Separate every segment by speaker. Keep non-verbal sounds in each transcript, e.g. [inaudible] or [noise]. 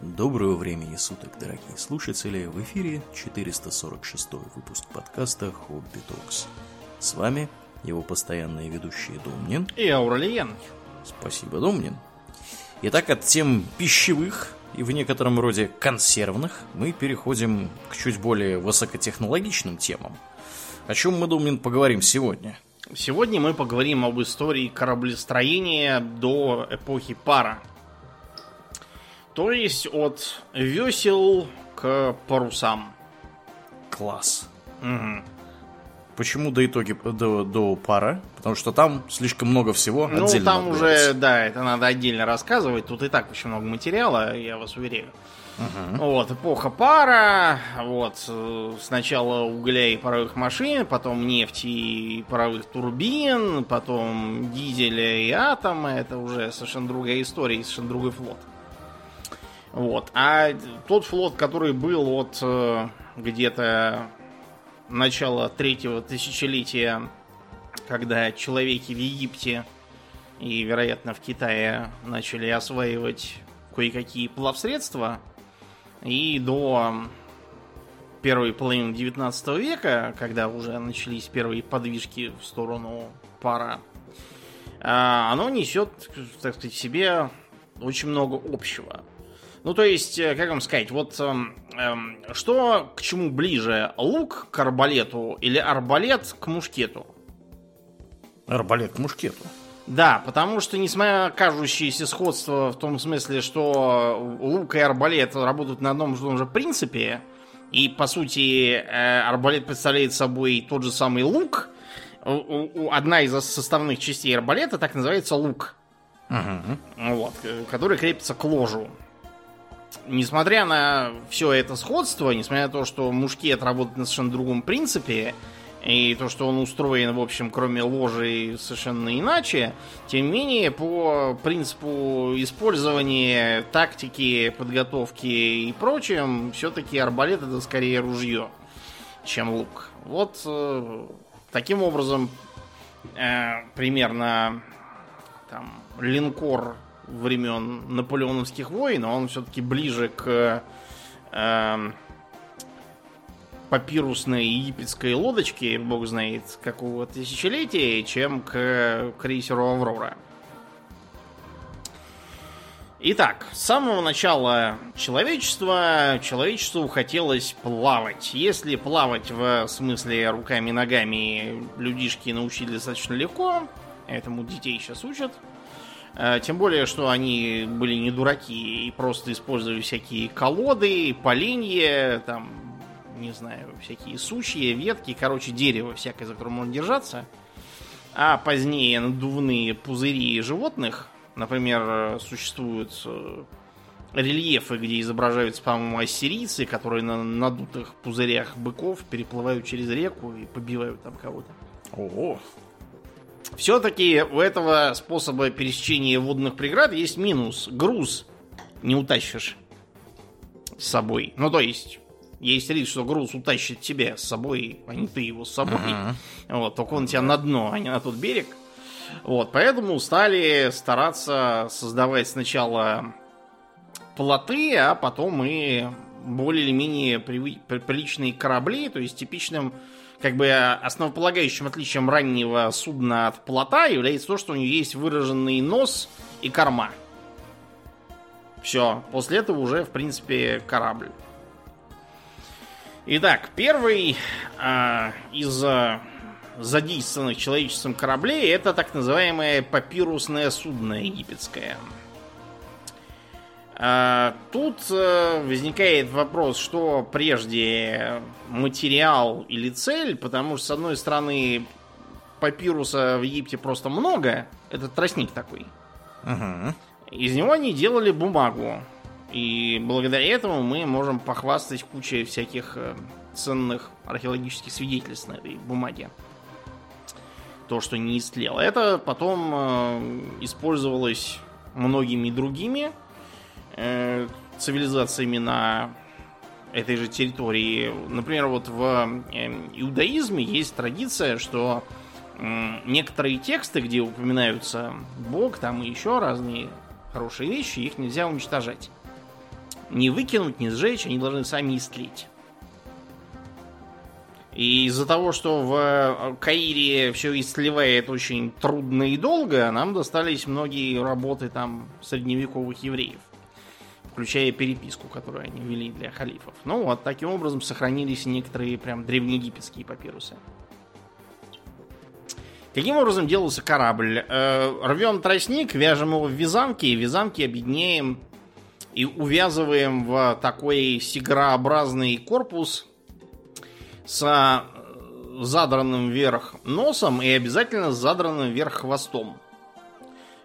Speaker 1: Доброго времени суток, дорогие слушатели! В эфире 446 выпуск подкаста «Хобби Токс». С вами его постоянные ведущие Домнин
Speaker 2: и Ауралиен.
Speaker 1: Спасибо, Домнин. Итак, от тем пищевых и в некотором роде консервных мы переходим к чуть более высокотехнологичным темам. О чем мы, Домнин, поговорим сегодня?
Speaker 2: Сегодня мы поговорим об истории кораблестроения до эпохи пара. То есть от весел к парусам.
Speaker 1: Класс.
Speaker 2: Угу.
Speaker 1: Почему до итоги до, до пара? Потому что там слишком много всего.
Speaker 2: Ну, там уже, да, это надо отдельно рассказывать. Тут и так очень много материала, я вас уверяю. Угу. Вот, эпоха пара, вот, сначала угля и паровых машин, потом нефти и паровых турбин, потом дизеля и атома, это уже совершенно другая история, совершенно другой флот. Вот. А тот флот, который был от э, где-то начала третьего тысячелетия, когда человеки в Египте и, вероятно, в Китае начали осваивать кое-какие плавсредства, и до первой половины 19 века, когда уже начались первые подвижки в сторону пара, а, оно несет, так сказать, в себе очень много общего. Ну, то есть, э, как вам сказать, вот эм, эм, что к чему ближе? Лук к арбалету или арбалет к мушкету?
Speaker 1: Арбалет к мушкету.
Speaker 2: Да, потому что, несмотря на кажущееся сходство в том смысле, что лук и арбалет работают на одном и том же принципе, и, по сути, э, арбалет представляет собой тот же самый лук, одна из составных частей арбалета так называется лук. Угу. Вот, э, который крепится к ложу несмотря на все это сходство, несмотря на то, что мушкет работает на совершенно другом принципе, и то, что он устроен, в общем, кроме ложи, совершенно иначе, тем не менее, по принципу использования тактики, подготовки и прочем, все-таки арбалет это скорее ружье, чем лук. Вот э, таким образом э, примерно там линкор времен наполеоновских войн, он все-таки ближе к э, папирусной египетской лодочке, бог знает какого тысячелетия, чем к крейсеру Аврора. Итак, с самого начала человечества человечеству хотелось плавать. Если плавать в смысле руками-ногами людишки научили достаточно легко, этому детей сейчас учат, тем более, что они были не дураки и просто использовали всякие колоды, поленья, там, не знаю, всякие сучья, ветки, короче, дерево всякое, за которое можно держаться. А позднее надувные пузыри животных, например, существуют э, рельефы, где изображаются, по-моему, ассирийцы, которые на надутых пузырях быков переплывают через реку и побивают там кого-то.
Speaker 1: Ого!
Speaker 2: Все-таки у этого способа пересечения водных преград есть минус. Груз не утащишь с собой. Ну, то есть, есть риск, что груз утащит тебя с собой, а не ты его с собой. Uh-huh. Вот, только он тебя на дно, а не на тот берег. Вот, поэтому стали стараться создавать сначала плоты, а потом и более или менее приличные корабли, то есть типичным как бы основополагающим отличием раннего судна от плота является то, что у него есть выраженный нос и корма. Все, после этого уже, в принципе, корабль. Итак, первый э, из э, задействованных человечеством кораблей это так называемое папирусное судно египетское. А, тут э, возникает вопрос, что прежде материал или цель, потому что, с одной стороны, папируса в Египте просто много, это тростник такой. Угу. Из него они делали бумагу. И благодаря этому мы можем похвастать кучей всяких э, ценных археологических свидетельств на этой бумаге. То, что не истлело. Это потом э, использовалось многими другими э, цивилизациями на этой же территории. Например, вот в э, иудаизме есть традиция, что некоторые тексты, где упоминаются Бог, там и еще разные хорошие вещи, их нельзя уничтожать. не выкинуть, не сжечь, они должны сами истлеть. И из-за того, что в э, Каире все истлевает очень трудно и долго, нам достались многие работы там средневековых евреев. Включая переписку, которую они вели для халифов. Ну вот, таким образом сохранились некоторые прям древнеегипетские папирусы. Каким образом делался корабль? Э, рвем тростник, вяжем его в вязанки, и вязанки объединяем и увязываем в такой сигарообразный корпус с э, задранным вверх носом и обязательно с задранным вверх хвостом.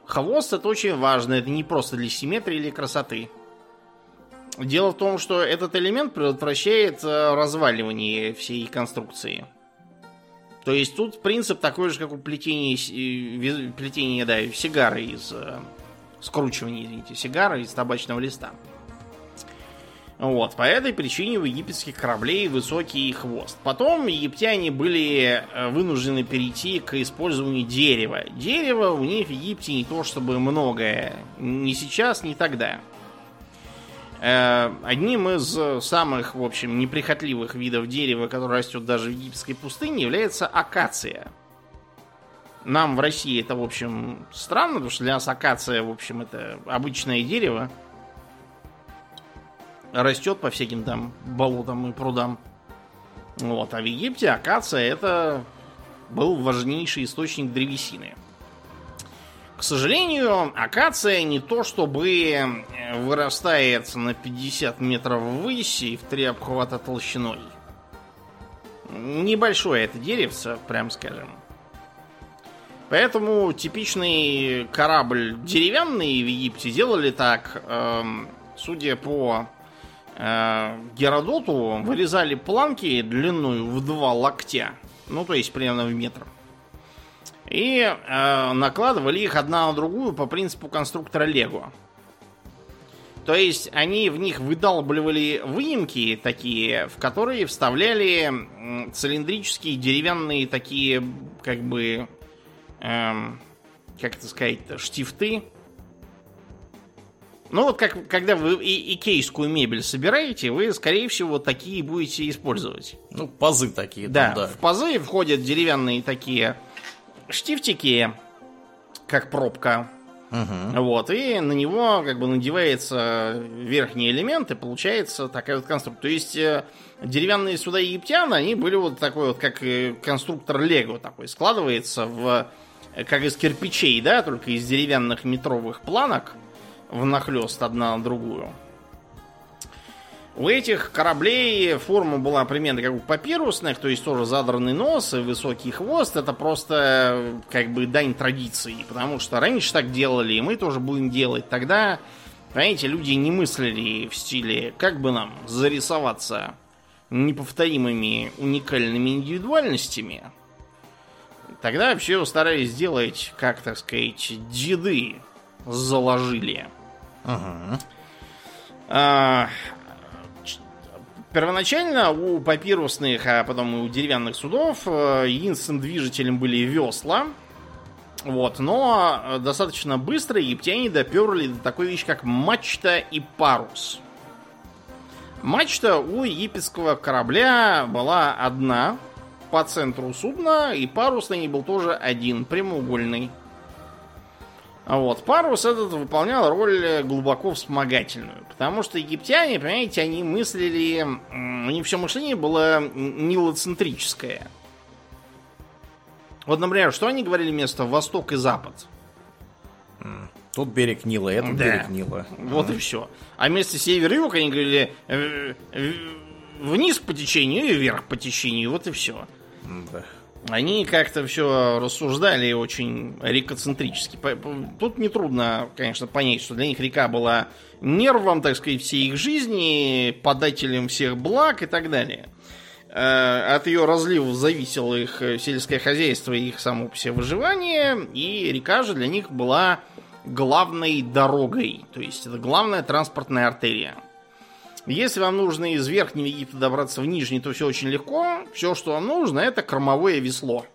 Speaker 2: Хвост это очень важно, это не просто для симметрии или красоты. Дело в том, что этот элемент предотвращает э, разваливание всей конструкции. То есть тут принцип такой же, как у плетения, плетения да, сигары из... Э, скручивания, извините, сигары из табачного листа. Вот, по этой причине у египетских кораблей высокий хвост. Потом египтяне были э, вынуждены перейти к использованию дерева. Дерево у них в Египте не то чтобы многое. Ни сейчас, ни тогда. Э, одним из самых, в общем, неприхотливых видов дерева, который растет даже в египетской пустыне, является акация. Нам в России это, в общем, странно, потому что для нас акация, в общем, это обычное дерево растет по всяким там болотам и прудам. Вот. А в Египте акация это был важнейший источник древесины. К сожалению, акация не то чтобы вырастает на 50 метров ввысь и в три обхвата толщиной. Небольшое это деревце, прям скажем. Поэтому типичный корабль деревянный в Египте делали так, эм, судя по Э, Геродоту вырезали планки длинную в два локтя. Ну, то есть примерно в метр. И э, накладывали их одна на другую по принципу конструктора Лего. То есть они в них выдалбливали выемки такие, в которые вставляли цилиндрические деревянные такие, как бы, эм, как это сказать, штифты, ну вот как, когда вы и икейскую мебель собираете, вы, скорее всего, такие будете использовать.
Speaker 1: Ну, пазы такие.
Speaker 2: Да, да. в пазы входят деревянные такие штифтики, как пробка. Угу. Вот, и на него как бы надевается верхний элемент, и получается такая вот конструкция. То есть э, деревянные суда египтян, они были вот такой вот, как конструктор Лего такой, складывается в как из кирпичей, да, только из деревянных метровых планок внахлест одна на другую. У этих кораблей форма была примерно как у папирусных, то есть тоже задранный нос и высокий хвост. Это просто как бы дань традиции, потому что раньше так делали, и мы тоже будем делать. Тогда, понимаете, люди не мыслили в стиле, как бы нам зарисоваться неповторимыми уникальными индивидуальностями. Тогда вообще старались сделать, как так сказать, деды заложили. Ага. А, первоначально у папирусных, а потом и у деревянных судов э, единственным движителем были весла. Вот, но достаточно быстро египтяне доперли до такой вещи, как мачта и парус. Мачта у египетского корабля была одна по центру судна, и парус на ней был тоже один, прямоугольный. Вот. Парус этот выполнял роль глубоко вспомогательную. Потому что египтяне, понимаете, они мыслили... У них все мышление было нилоцентрическое. Вот, например, что они говорили вместо восток и запад?
Speaker 1: Тут берег Нила, этот да. берег Нила.
Speaker 2: Вот mm. и все. А вместо север и юг они говорили э, э, вниз по течению и вверх по течению. Вот и все. Да они как-то все рассуждали очень рекоцентрически. Тут нетрудно, конечно, понять, что для них река была нервом, так сказать, всей их жизни, подателем всех благ и так далее. Э, от ее разливов зависело их сельское хозяйство и их само себе выживание, и река же для них была главной дорогой, то есть это главная транспортная артерия. Если вам нужно из Верхнего Египта добраться в Нижний, то все очень легко. Все, что вам нужно, это кормовое весло.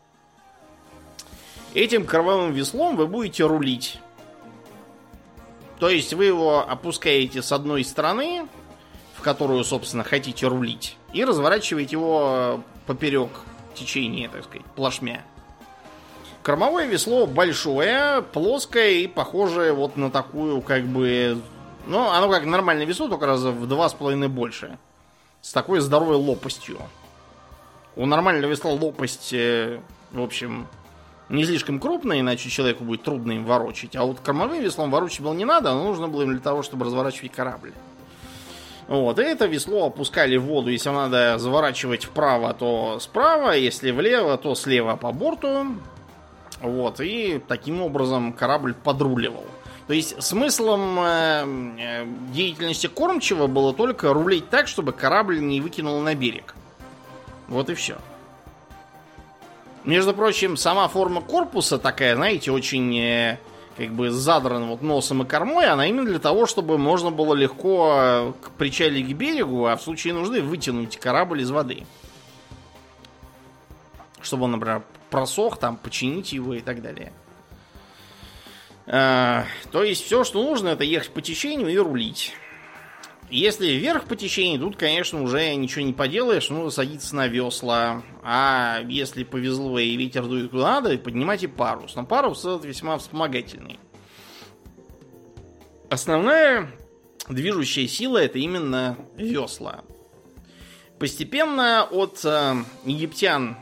Speaker 2: Этим кормовым веслом вы будете рулить. То есть вы его опускаете с одной стороны, в которую, собственно, хотите рулить, и разворачиваете его поперек течения, так сказать, плашмя. Кормовое весло большое, плоское и похожее вот на такую, как бы... Ну, оно как нормальное весло, только раза в два с половиной больше. С такой здоровой лопастью. У нормального весла лопасть, э, в общем, не слишком крупная, иначе человеку будет трудно им ворочить. А вот кормовым веслом ворочать было не надо, оно нужно было им для того, чтобы разворачивать корабль. Вот, и это весло опускали в воду. Если надо заворачивать вправо, то справа, если влево, то слева по борту. Вот, и таким образом корабль подруливал. То есть смыслом э, э, деятельности кормчего было только рулить так, чтобы корабль не выкинул на берег. Вот и все. Между прочим, сама форма корпуса такая, знаете, очень э, как бы задран вот носом и кормой, она именно для того, чтобы можно было легко э, причалить к берегу, а в случае нужды вытянуть корабль из воды. Чтобы он, например, просох, там, починить его и так далее. А, то есть все, что нужно, это ехать по течению и рулить. Если вверх по течению, тут, конечно, уже ничего не поделаешь, нужно садиться на весла. А если повезло и ветер дует куда надо, поднимайте парус. Но парус этот весьма вспомогательный. Основная движущая сила это именно весла. Постепенно от э, египтян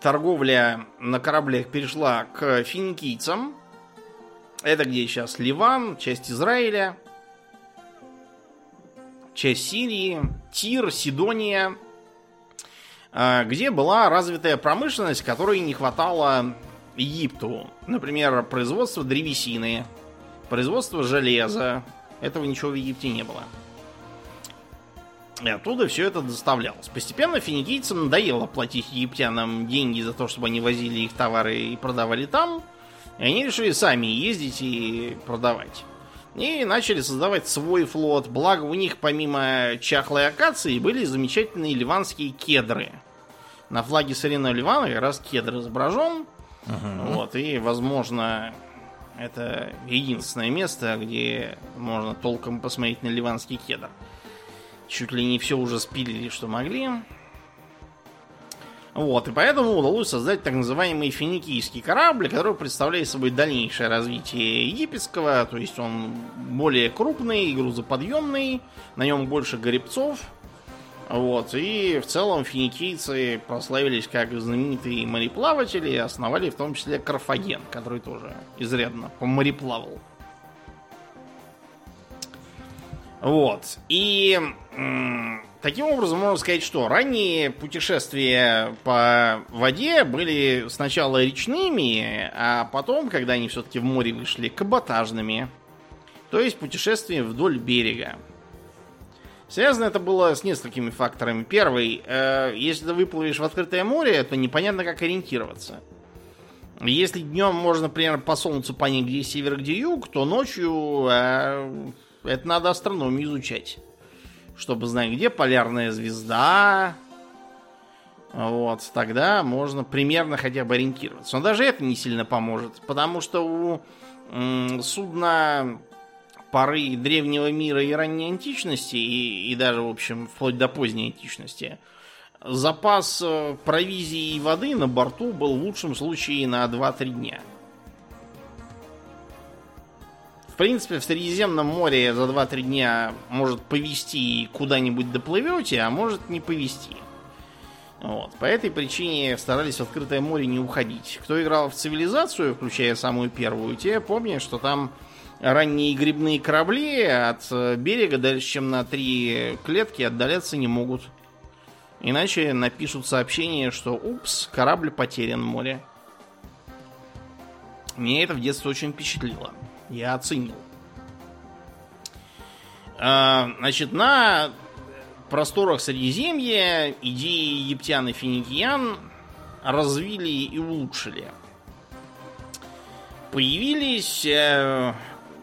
Speaker 2: торговля на кораблях перешла к финикийцам. Это где сейчас Ливан, часть Израиля, часть Сирии, Тир, Сидония, а, где была развитая промышленность, которой не хватало Египту. Например, производство древесины, производство железа. Этого ничего в Египте не было. И оттуда все это доставлялось. Постепенно финикийцам надоело платить египтянам деньги за то, чтобы они возили их товары и продавали там. И они решили сами ездить и продавать. И начали создавать свой флот. Благо у них помимо чахлой акации были замечательные ливанские кедры. На флаге Сарина Ливана как раз кедр изображен. Uh-huh. Вот, и, возможно, это единственное место, где можно толком посмотреть на ливанский кедр. Чуть ли не все уже спилили, что могли. Вот, и поэтому удалось создать так называемый финикийский корабль, который представляет собой дальнейшее развитие египетского, то есть он более крупный, грузоподъемный, на нем больше гребцов. Вот, и в целом финикийцы прославились как знаменитые мореплаватели и основали в том числе Карфаген, который тоже изрядно помореплавал. Вот. И таким образом можно сказать, что ранние путешествия по воде были сначала речными, а потом, когда они все-таки в море вышли, каботажными. То есть путешествия вдоль берега. Связано это было с несколькими факторами. Первый, э, если ты выплывешь в открытое море, то непонятно, как ориентироваться. Если днем можно, например, по солнцу понять, где север, где юг, то ночью э, это надо астрономию изучать. Чтобы знать, где полярная звезда. Вот, тогда можно примерно хотя бы ориентироваться. Но даже это не сильно поможет, потому что у м, судна поры древнего мира и ранней античности, и, и даже, в общем, вплоть до поздней античности, запас э, провизии и воды на борту был в лучшем случае на 2-3 дня. Принципе, в Средиземном море за 2-3 дня может повести куда-нибудь доплывете, а может не повести. Вот. По этой причине старались в открытое море не уходить. Кто играл в цивилизацию, включая самую первую, те помнят, что там ранние грибные корабли от берега дальше, чем на три клетки отдаляться не могут. Иначе напишут сообщение, что «Упс, корабль потерян в море». Мне это в детстве очень впечатлило я оценил. А, значит, на просторах Средиземья идеи египтян и финикиян развили и улучшили. Появились, э,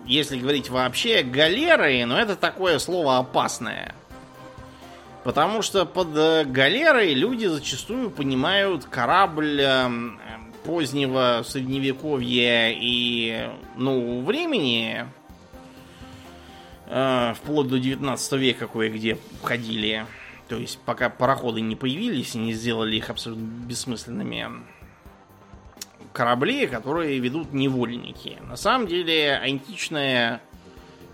Speaker 2: если говорить вообще, галеры, но это такое слово опасное. Потому что под галерой люди зачастую понимают корабль э, позднего средневековья и нового времени, Э, вплоть до 19 века кое-где ходили. То есть пока пароходы не появились и не сделали их абсолютно бессмысленными корабли, которые ведут невольники. На самом деле античная,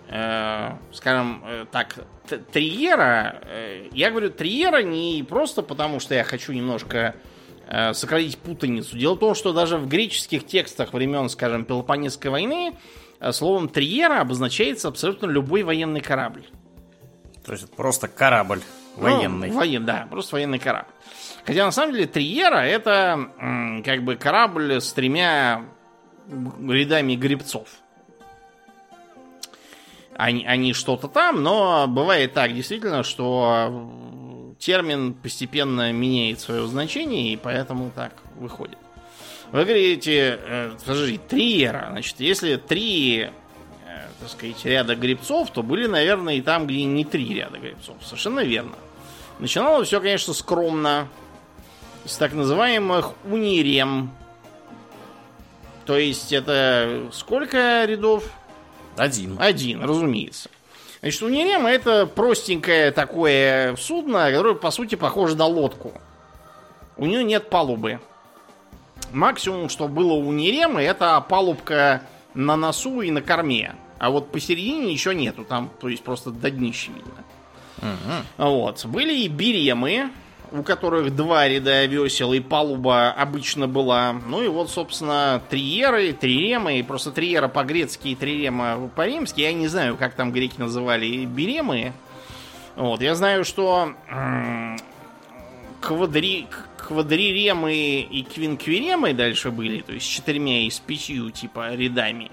Speaker 2: э, скажем э, так, триера, э, я говорю триера не просто потому, что я хочу немножко сократить путаницу. Дело в том, что даже в греческих текстах времен, скажем, Пелопонесской войны э, словом триера обозначается абсолютно любой военный корабль.
Speaker 1: То есть это просто корабль военный.
Speaker 2: Ну, воен, да, просто военный корабль. Хотя на самом деле Триера это как бы корабль с тремя рядами грибцов. Они, они что-то там, но бывает так действительно, что термин постепенно меняет свое значение, и поэтому так выходит. Вы говорите, э, подожди, триера. Значит, если три, э, так сказать, ряда грибцов, то были, наверное, и там, где не три ряда грибцов. Совершенно верно. Начиналось все, конечно, скромно с так называемых унирем. То есть это сколько рядов?
Speaker 1: Один.
Speaker 2: Один, разумеется. Значит, унирем это простенькое такое судно, которое, по сути, похоже на лодку. У нее нет палубы. Максимум, что было у Неремы, это палубка на носу и на корме. А вот посередине ничего нету. Там, то есть, просто до днища видно. Угу. Вот. Были и биремы, у которых два ряда весел и палуба обычно была. Ну и вот, собственно, триеры, триремы. Просто триера по-грецки и трирема по-римски. Я не знаю, как там греки называли биремы. Вот, я знаю, что квадри, квадриремы и квинквиремы дальше были, то есть с четырьмя и с пятью, типа, рядами.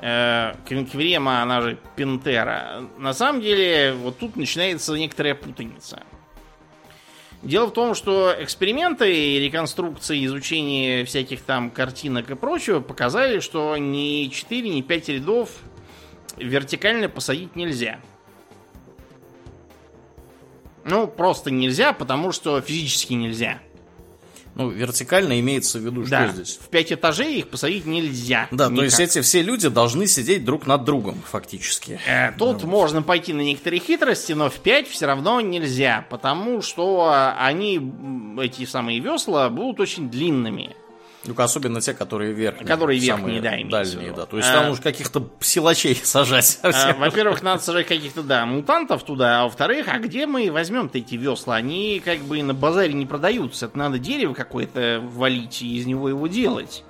Speaker 2: Э, квинквирема, она же пентера. На самом деле, вот тут начинается некоторая путаница. Дело в том, что эксперименты реконструкции, изучение всяких там картинок и прочего показали, что ни 4, ни 5 рядов вертикально посадить нельзя. Ну, просто нельзя, потому что физически нельзя.
Speaker 1: Ну, вертикально имеется в виду,
Speaker 2: да.
Speaker 1: что здесь?
Speaker 2: В пять этажей их посадить нельзя.
Speaker 1: Да, никак. то есть эти все люди должны сидеть друг над другом, фактически.
Speaker 2: Э, тут вот. можно пойти на некоторые хитрости, но в пять все равно нельзя, потому что они, эти самые весла, будут очень длинными.
Speaker 1: Ну, особенно те, которые верхние.
Speaker 2: Которые верхние, да,
Speaker 1: дальние, да. То есть а, там уж каких-то силачей [laughs] сажать.
Speaker 2: А, во-первых, надо сажать каких-то, да, мутантов туда, а во-вторых, а где мы возьмем-то эти весла? Они как бы на базаре не продаются. Это надо дерево какое-то валить и из него его делать.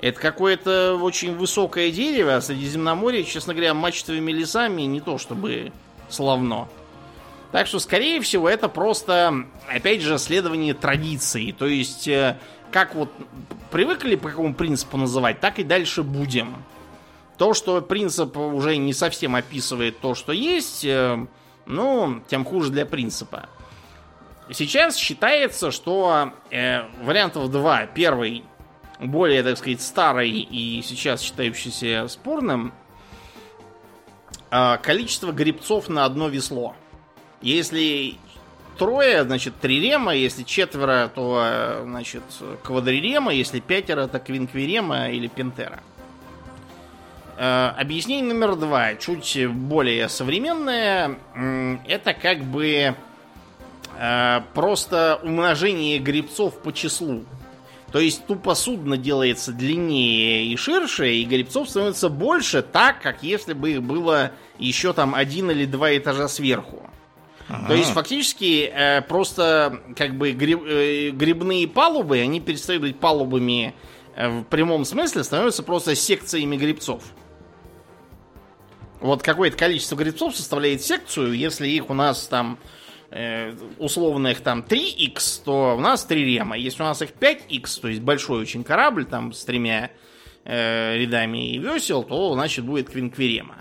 Speaker 2: Это какое-то очень высокое дерево, а Средиземноморье, честно говоря, мачтовыми лесами не то чтобы славно. Так что, скорее всего, это просто, опять же, следование традиции. То есть э, как вот привыкли по какому принципу называть, так и дальше будем. То, что принцип уже не совсем описывает то, что есть, э, ну, тем хуже для принципа. Сейчас считается, что э, вариантов два. Первый, более, так сказать, старый и сейчас считающийся спорным, э, количество грибцов на одно весло. Если трое, значит, три рема, если четверо, то, значит, квадрирема, если пятеро, то квинквирема или пентера. Э, объяснение номер два, чуть более современное, это как бы э, просто умножение грибцов по числу. То есть тупо судно делается длиннее и ширше, и грибцов становится больше, так, как если бы их было еще там один или два этажа сверху. То есть фактически э, просто как бы гриб, э, грибные палубы, они перестают быть палубами э, в прямом смысле, становятся просто секциями грибцов. Вот какое-то количество грибцов составляет секцию, если их у нас там э, условно их там 3х, то у нас 3 рема. Если у нас их 5х, то есть большой очень корабль там с тремя э, рядами и весел, то значит будет квинквирема.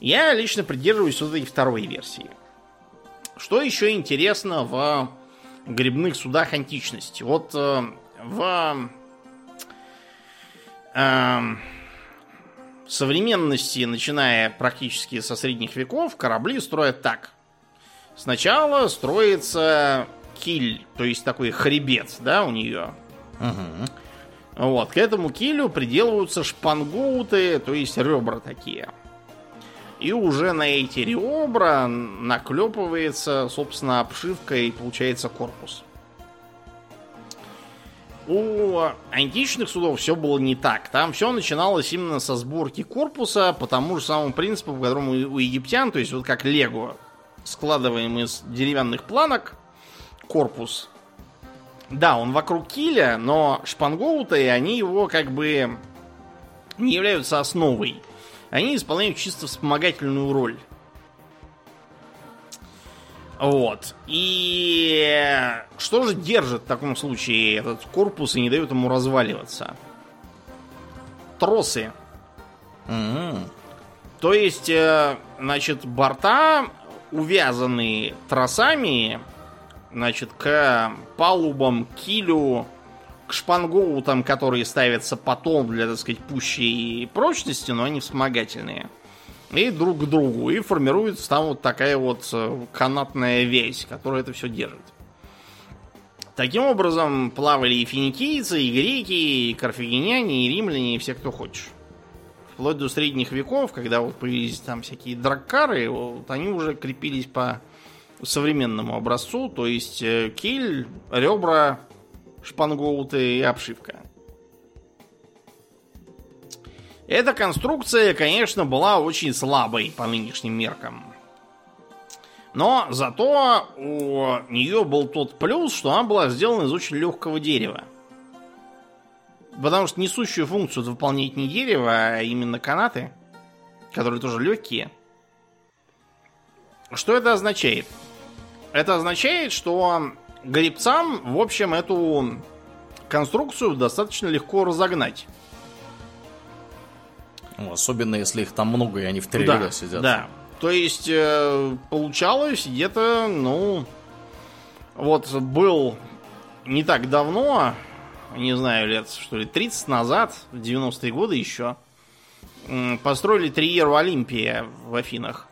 Speaker 2: Я лично придерживаюсь вот этой второй версии. Что еще интересно в грибных судах античности? Вот э, в э, современности, начиная практически со средних веков, корабли строят так. Сначала строится киль, то есть такой хребет, да, у нее. Угу. Вот, к этому килю приделываются шпангоуты, то есть ребра такие. И уже на эти ребра наклепывается, собственно, обшивка и получается корпус. У античных судов все было не так. Там все начиналось именно со сборки корпуса по тому же самому принципу, по которому у египтян, то есть вот как лего, складываем из деревянных планок корпус. Да, он вокруг киля, но шпангоуты, они его как бы не являются основой. Они исполняют чисто вспомогательную роль. Вот. И что же держит в таком случае этот корпус и не дает ему разваливаться? Тросы.
Speaker 1: М-м.
Speaker 2: То есть, э, значит, борта увязаны тросами, значит, к палубам, килю, к шпангоутам, которые ставятся потом для, так сказать, пущей прочности, но они вспомогательные и друг к другу. И формируется там вот такая вот э, канатная весь, которая это все держит. Таким образом плавали и финикийцы, и греки, и карфагеняне, и римляне, и все, кто хочешь. Вплоть до средних веков, когда вот появились там всякие драккары, вот они уже крепились по современному образцу, то есть э, киль, ребра, шпангоуты и обшивка. Эта конструкция, конечно, была очень слабой по нынешним меркам. Но зато у нее был тот плюс, что она была сделана из очень легкого дерева. Потому что несущую функцию выполняет не дерево, а именно канаты, которые тоже легкие. Что это означает? Это означает, что грибцам, в общем, эту конструкцию достаточно легко разогнать.
Speaker 1: Ну, особенно если их там много, и они в три да, ряда сидят.
Speaker 2: Да. То есть э, получалось где-то, ну, вот был не так давно, не знаю, лет, что ли, 30 назад, в 90-е годы еще, построили Триеру Олимпия в Афинах.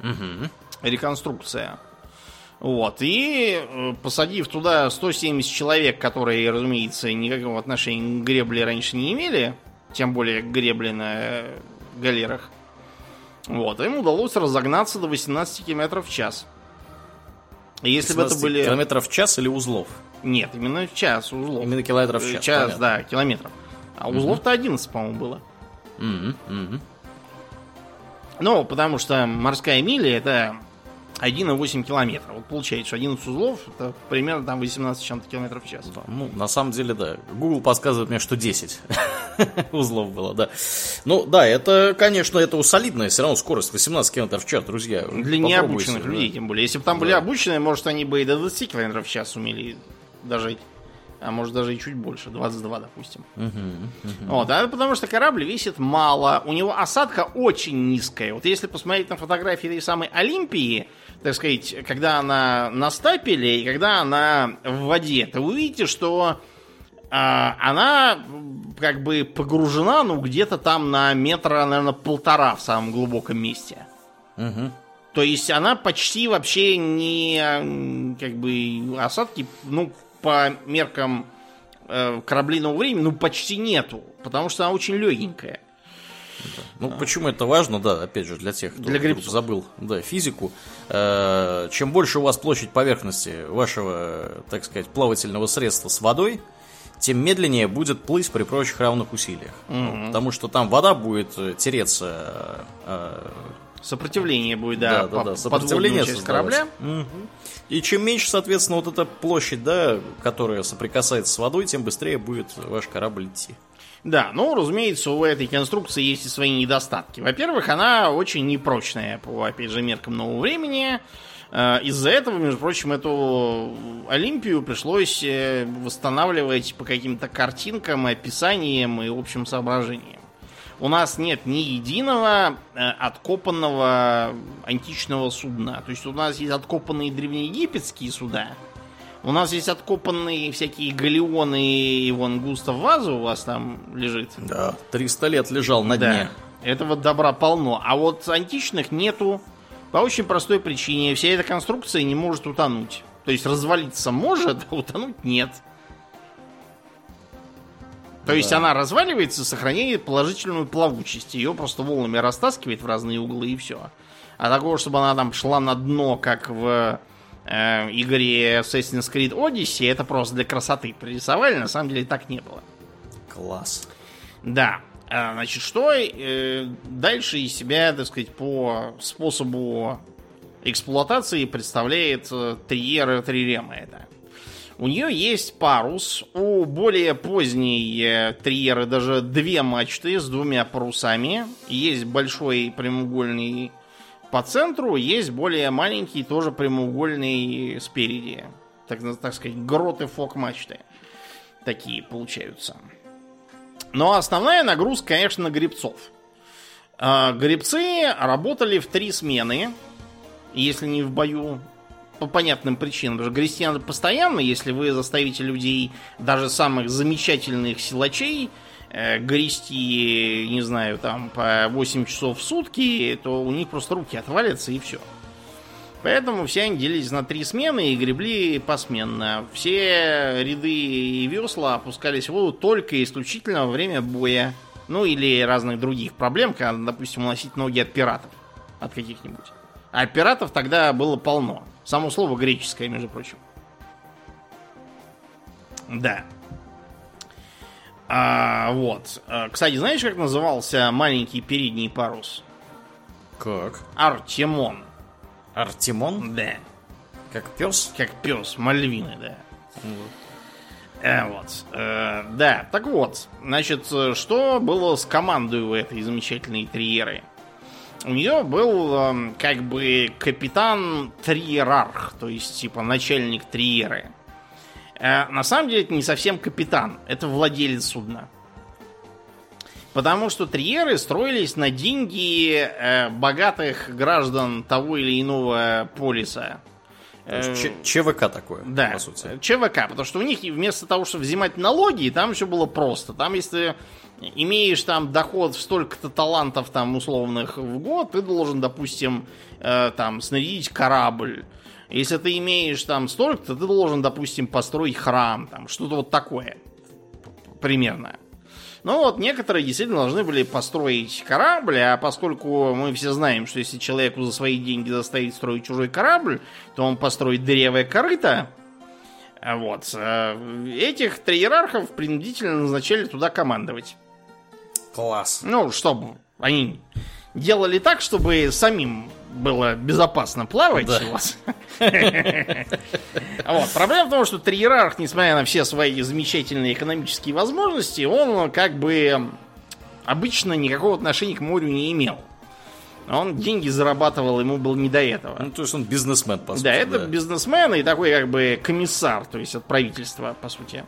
Speaker 1: Угу.
Speaker 2: Реконструкция. Вот. И э, посадив туда 170 человек, которые, разумеется, никакого отношения к гребле раньше не имели, тем более гребли на галерах. Вот, им удалось разогнаться до 18 км в час.
Speaker 1: И если бы это были... Километров в час или узлов?
Speaker 2: Нет, именно в час узлов.
Speaker 1: Именно километров в час.
Speaker 2: Час, понятно. да, километров. А узлов-то 11, по-моему, было.
Speaker 1: Угу, угу.
Speaker 2: Ну, потому что морская миля это 1,8 километра. Вот получается, что 11 узлов это примерно там 18 чем-то километров в час.
Speaker 1: Да, ну, на самом деле, да. Google подсказывает мне, что 10 [laughs] узлов было, да. Ну, да, это, конечно, это солидная все равно скорость 18 километров в час, друзья.
Speaker 2: Для необученных людей, да. тем более. Если бы там да. были обученные, может, они бы и до 20 километров в час умели дожить. А может даже и чуть больше, 22, допустим.
Speaker 1: Угу, угу.
Speaker 2: Вот, а потому что корабль весит мало, у него осадка очень низкая. Вот если посмотреть на фотографии этой самой Олимпии, так сказать, когда она на стапеле и когда она в воде, то вы увидите, что а, она как бы погружена, ну, где-то там на метра, наверное, полтора в самом глубоком месте.
Speaker 1: Угу.
Speaker 2: То есть она почти вообще не как бы осадки, ну, по меркам э, кораблиного времени, ну, почти нету, потому что она очень легенькая.
Speaker 1: Ну, а. почему это важно, да, опять же, для тех, кто для грибцов. забыл да, физику. Э, чем больше у вас площадь поверхности вашего, так сказать, плавательного средства с водой, тем медленнее будет плыть при прочих равных усилиях.
Speaker 2: Угу.
Speaker 1: Потому что там вода будет э, тереться. Э,
Speaker 2: Сопротивление будет, да,
Speaker 1: да, да, да. Сопротивление часть
Speaker 2: корабля.
Speaker 1: Угу. И чем меньше, соответственно, вот эта площадь, да, которая соприкасается с водой, тем быстрее будет ваш корабль идти.
Speaker 2: Да, ну, разумеется, у этой конструкции есть и свои недостатки. Во-первых, она очень непрочная по, опять же, меркам нового времени. Э, из-за этого, между прочим, эту Олимпию пришлось э, восстанавливать по каким-то картинкам, описаниям и общим соображениям. У нас нет ни единого э, откопанного античного судна. То есть у нас есть откопанные древнеегипетские суда, у нас есть откопанные всякие галеоны, и вон Густав Ваза у вас там лежит.
Speaker 1: Да, 300 лет лежал на да. дне.
Speaker 2: Этого добра полно. А вот античных нету. По очень простой причине. Вся эта конструкция не может утонуть. То есть развалиться может, а утонуть нет. То есть она разваливается, сохраняет положительную плавучесть. Ее просто волнами растаскивает в разные углы и все. А такого, чтобы она там шла на дно, как в э, игре Assassin's Creed Odyssey, это просто для красоты пририсовали. На самом деле так не было.
Speaker 1: Класс.
Speaker 2: Да. А, значит, что э, дальше из себя, так сказать, по способу эксплуатации представляет э, Триера Трирема это. У нее есть парус, у более поздней э, Триеры даже две мачты с двумя парусами. Есть большой прямоугольный по центру, есть более маленький, тоже прямоугольный спереди. Так, так сказать, гроты фок мачты. Такие получаются. Но основная нагрузка, конечно, на грибцов. А, грибцы работали в три смены, если не в бою, по понятным причинам. Потому что грести надо постоянно, если вы заставите людей, даже самых замечательных силачей, грести, не знаю, там, по 8 часов в сутки, то у них просто руки отвалятся и все. Поэтому все они делились на три смены и гребли посменно. Все ряды и весла опускались в воду только исключительно во время боя. Ну или разных других проблем, когда, допустим, уносить ноги от пиратов. От каких-нибудь. А пиратов тогда было полно. Само слово греческое, между прочим. Да. А, вот. А, кстати, знаешь, как назывался маленький передний парус?
Speaker 1: Как?
Speaker 2: Артемон.
Speaker 1: Артемон?
Speaker 2: Да.
Speaker 1: Как пес?
Speaker 2: Как пес, Мальвины, да. Вот. Э, вот. Э, да, так вот. Значит, что было с командой у этой замечательной триеры? У нее был э, как бы капитан триерарх, то есть типа начальник триеры. Э, на самом деле это не совсем капитан, это владелец судна. Потому что триеры строились на деньги э, богатых граждан того или иного полиса.
Speaker 1: Э, ЧВК такое,
Speaker 2: да,
Speaker 1: по сути.
Speaker 2: ЧВК, потому что у них вместо того, чтобы взимать налоги, там все было просто. Там, если имеешь там доход в столько-то талантов там условных в год, ты должен, допустим, э, там снарядить корабль. Если ты имеешь там столько-то, ты должен, допустим, построить храм, там что-то вот такое примерно. Ну вот, некоторые действительно должны были построить корабль, а поскольку мы все знаем, что если человеку за свои деньги заставить строить чужой корабль, то он построит дырявое корыто. Вот. Э, этих триерархов принудительно назначали туда командовать.
Speaker 1: Класс.
Speaker 2: Ну, чтобы они делали так, чтобы самим было безопасно плавать. Да. [laughs] Вот. Проблема в том, что Триерарх, несмотря на все свои замечательные экономические возможности, он как бы обычно никакого отношения к морю не имел. Он деньги зарабатывал, ему было не до этого.
Speaker 1: Ну, то есть он бизнесмен, по сути.
Speaker 2: Да, это да. бизнесмен и такой как бы комиссар, то есть от правительства, по сути.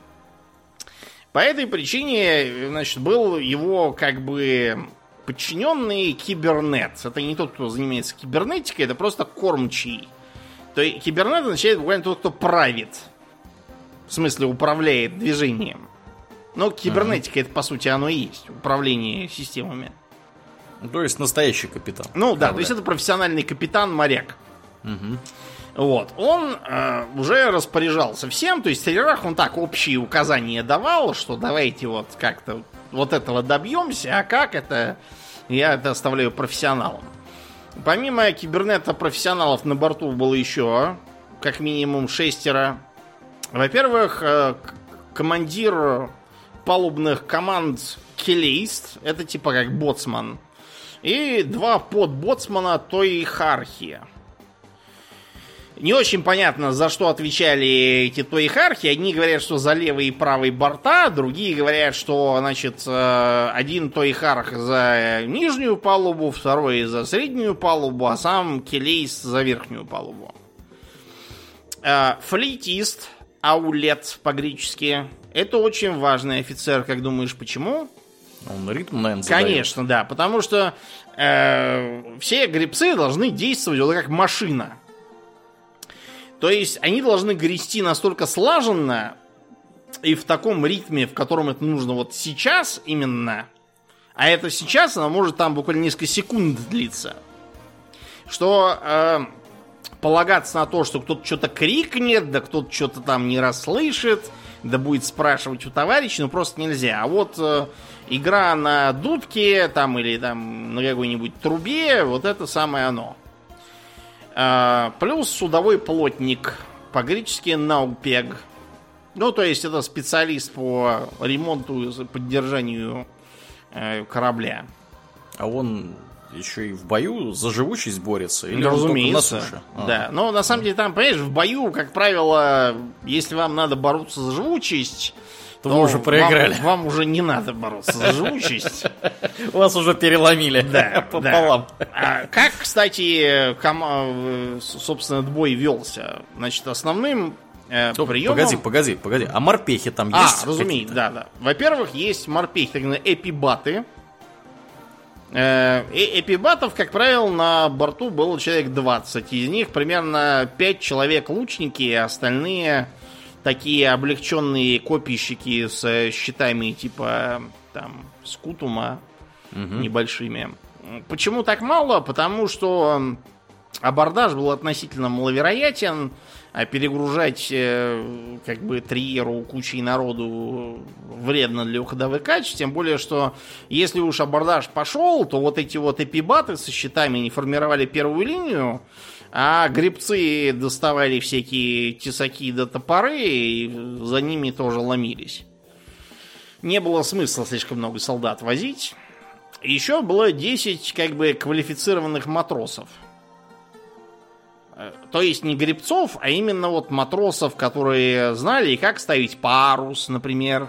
Speaker 2: По этой причине, значит, был его как бы подчиненный кибернет. Это не тот, кто занимается кибернетикой, это просто кормчий. То есть кибернет означает буквально тот, кто правит. В смысле, управляет движением. Но кибернетика ага. это, по сути, оно и есть. Управление системами.
Speaker 1: То есть настоящий капитан.
Speaker 2: Ну да, то есть это профессиональный капитан-моряк. Угу. Вот. Он э, уже распоряжался всем, то есть Терерах он так общие указания давал, что давайте вот как-то вот этого добьемся, а как это я это оставляю профессионалам. Помимо кибернета профессионалов на борту было еще как минимум шестеро. Во-первых, э, командир палубных команд Келейст, это типа как боцман. И два подбоцмана той Хархи. Не очень понятно, за что отвечали эти тоихархи. Одни говорят, что за левый и правый борта, другие говорят, что, значит, э, один тоихарх за нижнюю палубу, второй за среднюю палубу, а сам Келейс за верхнюю палубу. Э, флейтист, аулет по-гречески, это очень важный офицер, как думаешь, почему?
Speaker 1: Он ритм, наверное, задает.
Speaker 2: Конечно, да, потому что э, все гребцы должны действовать вот как машина. То есть они должны грести настолько слаженно и в таком ритме, в котором это нужно вот сейчас именно, а это сейчас, оно может там буквально несколько секунд длиться, что э, полагаться на то, что кто-то что-то крикнет, да кто-то что-то там не расслышит, да будет спрашивать у товарища, ну просто нельзя. А вот э, игра на дудке там или там на какой-нибудь трубе, вот это самое оно. А, плюс судовой плотник, по-гречески наупег. Ну, то есть это специалист по ремонту и поддержанию э, корабля.
Speaker 1: А он еще и в бою за живучесть борется? Или
Speaker 2: разумеется.
Speaker 1: на суше? А.
Speaker 2: Да. Но на самом деле там, понимаешь, в бою, как правило, если вам надо бороться за живучесть,
Speaker 1: То вы уже
Speaker 2: вам-
Speaker 1: проиграли.
Speaker 2: Вам, уже не надо бороться за живучесть. [laughs]
Speaker 1: Вас уже переломили
Speaker 2: Да,
Speaker 1: пополам.
Speaker 2: да. А как, кстати, э, собственно, этот бой велся? Значит, основным э,
Speaker 1: Стоп,
Speaker 2: приемом...
Speaker 1: Погоди, погоди, погоди. А морпехи там
Speaker 2: А,
Speaker 1: есть?
Speaker 2: разумеется,
Speaker 1: какие-то?
Speaker 2: да, да. Во-первых, есть морпехи, так называемые эпибаты. Э, и эпибатов, как правило, на борту было человек 20. Из них примерно 5 человек лучники, а остальные такие облегченные копийщики с э, щитами типа там скутума небольшими. Почему так мало? Потому что абордаж был относительно маловероятен, а перегружать э, как бы триеру кучей народу вредно для ходовых качеств, тем более, что если уж абордаж пошел, то вот эти вот эпибаты со щитами не формировали первую линию, а гребцы доставали всякие тесаки до топоры и за ними тоже ломились. Не было смысла слишком много солдат возить. Еще было 10 как бы квалифицированных матросов. Э, То есть не гребцов, а именно вот матросов, которые знали, как ставить парус, например.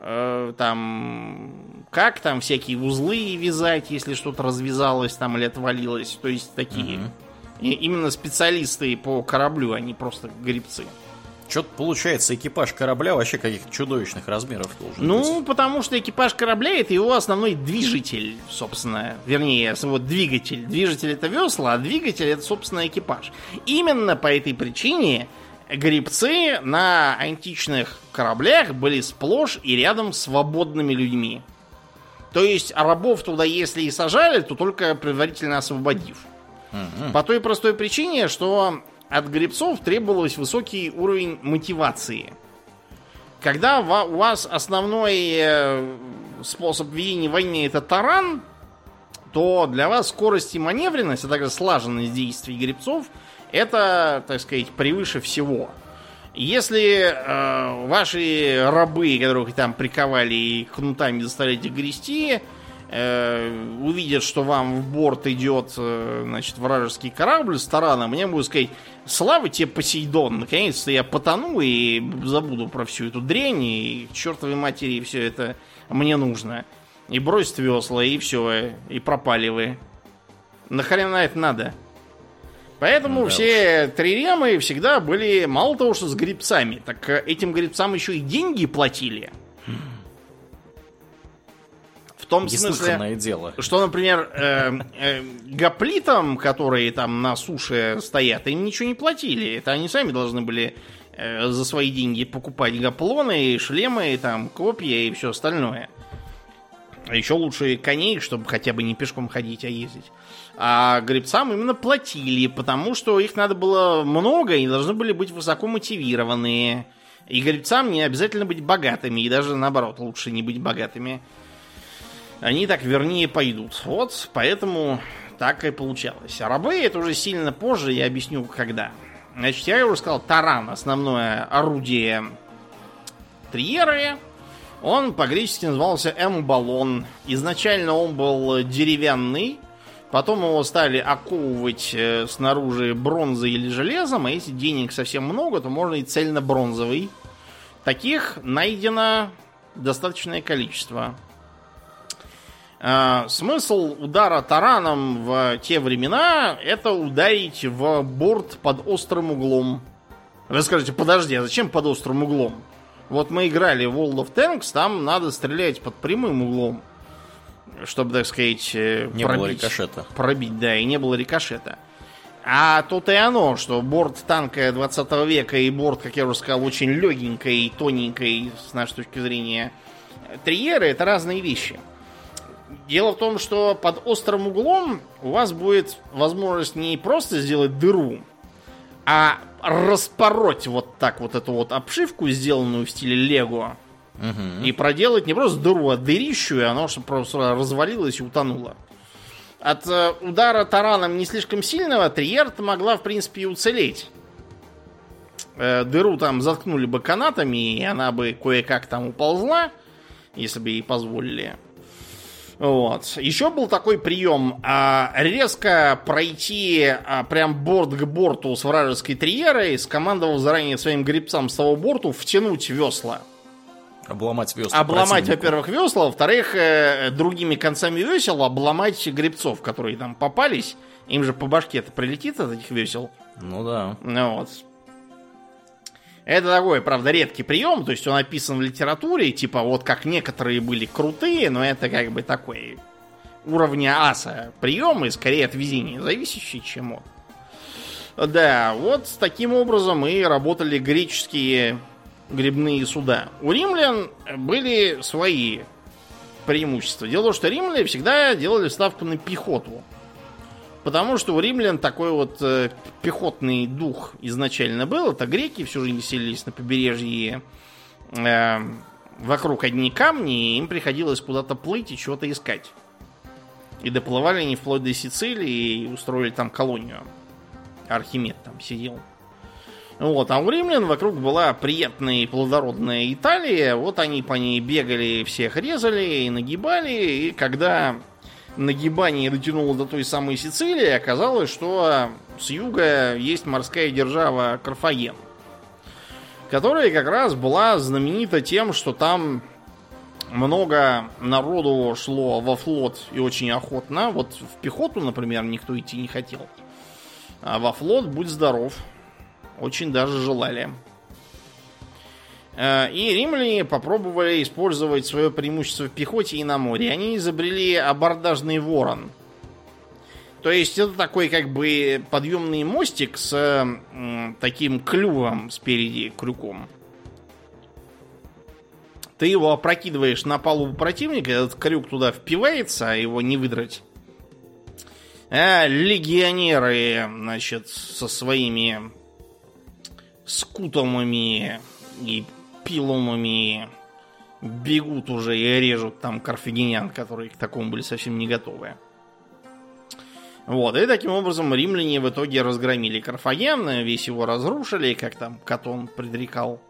Speaker 2: Э, Там, как там всякие узлы вязать, если что-то развязалось там или отвалилось. То есть такие. И именно специалисты по кораблю, а не просто гребцы.
Speaker 1: Что-то получается, экипаж корабля вообще каких-то чудовищных размеров должен
Speaker 2: Ну,
Speaker 1: быть.
Speaker 2: потому что экипаж корабля это его основной движитель, собственно. Вернее, его двигатель. Движитель это весла, а двигатель это, собственно, экипаж. Именно по этой причине грибцы на античных кораблях были сплошь и рядом свободными людьми. То есть рабов туда, если и сажали, то только предварительно освободив. По той простой причине, что от гребцов требовалось высокий уровень мотивации. Когда у вас основной э, способ ведения войны это таран, то для вас скорость и маневренность, а также слаженность действий гребцов, это, так сказать, превыше всего. Если э, ваши рабы, которых там приковали и кнутами заставляете грести, э, увидят, что вам в борт идет э, значит, вражеский корабль с тараном, мне будут сказать, слава тебе, Посейдон, наконец-то я потону и забуду про всю эту дрянь, и к чертовой матери все это мне нужно. И бросить весла, и все, и пропали вы. Нахрена это надо? Поэтому
Speaker 1: Да
Speaker 2: все триремы всегда были, мало того, что с грибцами, так э, этим грибцам еще и деньги платили. В том смысле,
Speaker 1: дело.
Speaker 2: что, например, э, э, гоплитам, которые там на суше стоят, им ничего не платили. Это они сами должны были э, за свои деньги покупать гоплоны, шлемы, там, копья и все остальное. А еще лучше коней, чтобы хотя бы не пешком ходить, а ездить. А гребцам именно платили, потому что их надо было много, и должны были быть высоко мотивированные. И гребцам не обязательно быть богатыми, и даже наоборот, лучше не быть богатыми. Они так вернее пойдут. Вот, поэтому так и получалось. А рабы это уже сильно позже, я объясню когда. Значит, я уже сказал, таран, основное орудие триеры. Он по-гречески назывался эмбалон. Изначально он был деревянный, потом его стали оковывать э, снаружи бронзой или железом, а если денег совсем много, то можно и цельно-бронзовый. Таких найдено достаточное количество. А, Смысл удара тараном в те времена это ударить в борт под острым углом. Вы скажете, подожди, а зачем под острым углом? Вот мы играли в World of Tanks, там надо стрелять под прямым углом, чтобы, так сказать, э,
Speaker 1: Не было рикошета.
Speaker 2: Пробить, да, и не было рикошета. А тут и оно, что борт танка 20 века и борт, как я уже сказал, очень легенькой и тоненькой, с нашей точки зрения, триеры это разные вещи. Дело в том, что под острым углом у вас будет возможность не просто сделать дыру, а распороть вот так вот эту вот обшивку, сделанную в стиле Лего, угу. и проделать не просто дыру, а дырищу, и оно просто развалилось и утонуло. От э, удара тараном не слишком сильного Триерт могла, в принципе, и уцелеть. Э, дыру там заткнули бы канатами, и она бы кое-как там уползла, если бы ей позволили. Вот. Еще был такой прием а, резко пройти а, прям борт к борту с вражеской триерой, скомандовал заранее своим гребцам с того борту втянуть весла.
Speaker 1: Обломать весла.
Speaker 2: Обломать, во-первых, весла, во-вторых, э, другими концами весел обломать гребцов, которые там попались. Им же по башке это прилетит от этих весел.
Speaker 1: Ну да.
Speaker 2: Ну вот. Это такой, правда, редкий прием, то есть он описан в литературе, типа вот как некоторые были крутые, но это как бы такой уровня аса приемы, скорее от везения зависящий, чем от. Да, вот таким образом и работали греческие грибные суда. У римлян были свои преимущества. Дело в том, что римляне всегда делали ставку на пехоту. Потому что у римлян такой вот э, пехотный дух изначально был. Это греки всю жизнь селились на побережье э, вокруг одни камни, и им приходилось куда-то плыть и чего-то искать. И доплывали они вплоть до Сицилии и устроили там колонию. Архимед там сидел. Вот, а у римлян вокруг была приятная и плодородная Италия. Вот они по ней бегали, всех резали и нагибали. И когда нагибание дотянуло до той самой Сицилии, оказалось, что с юга есть морская держава Карфаген, которая как раз была знаменита тем, что там много народу шло во флот и очень охотно. Вот в пехоту, например, никто идти не хотел. А во флот, будь здоров, очень даже желали. Э, и римляне попробовали использовать свое преимущество в пехоте и на море. Они изобрели абордажный ворон. То есть это такой как бы подъемный мостик с таким клювом спереди, крюком. Ты его опрокидываешь на палубу противника, этот крюк туда впивается, а его не выдрать. А легионеры, значит, со своими скутомами и пилумами бегут уже и режут там карфагенян, которые к такому были совсем не готовы. Вот, и таким образом римляне в итоге разгромили Карфаген, весь его разрушили, как там Катон предрекал.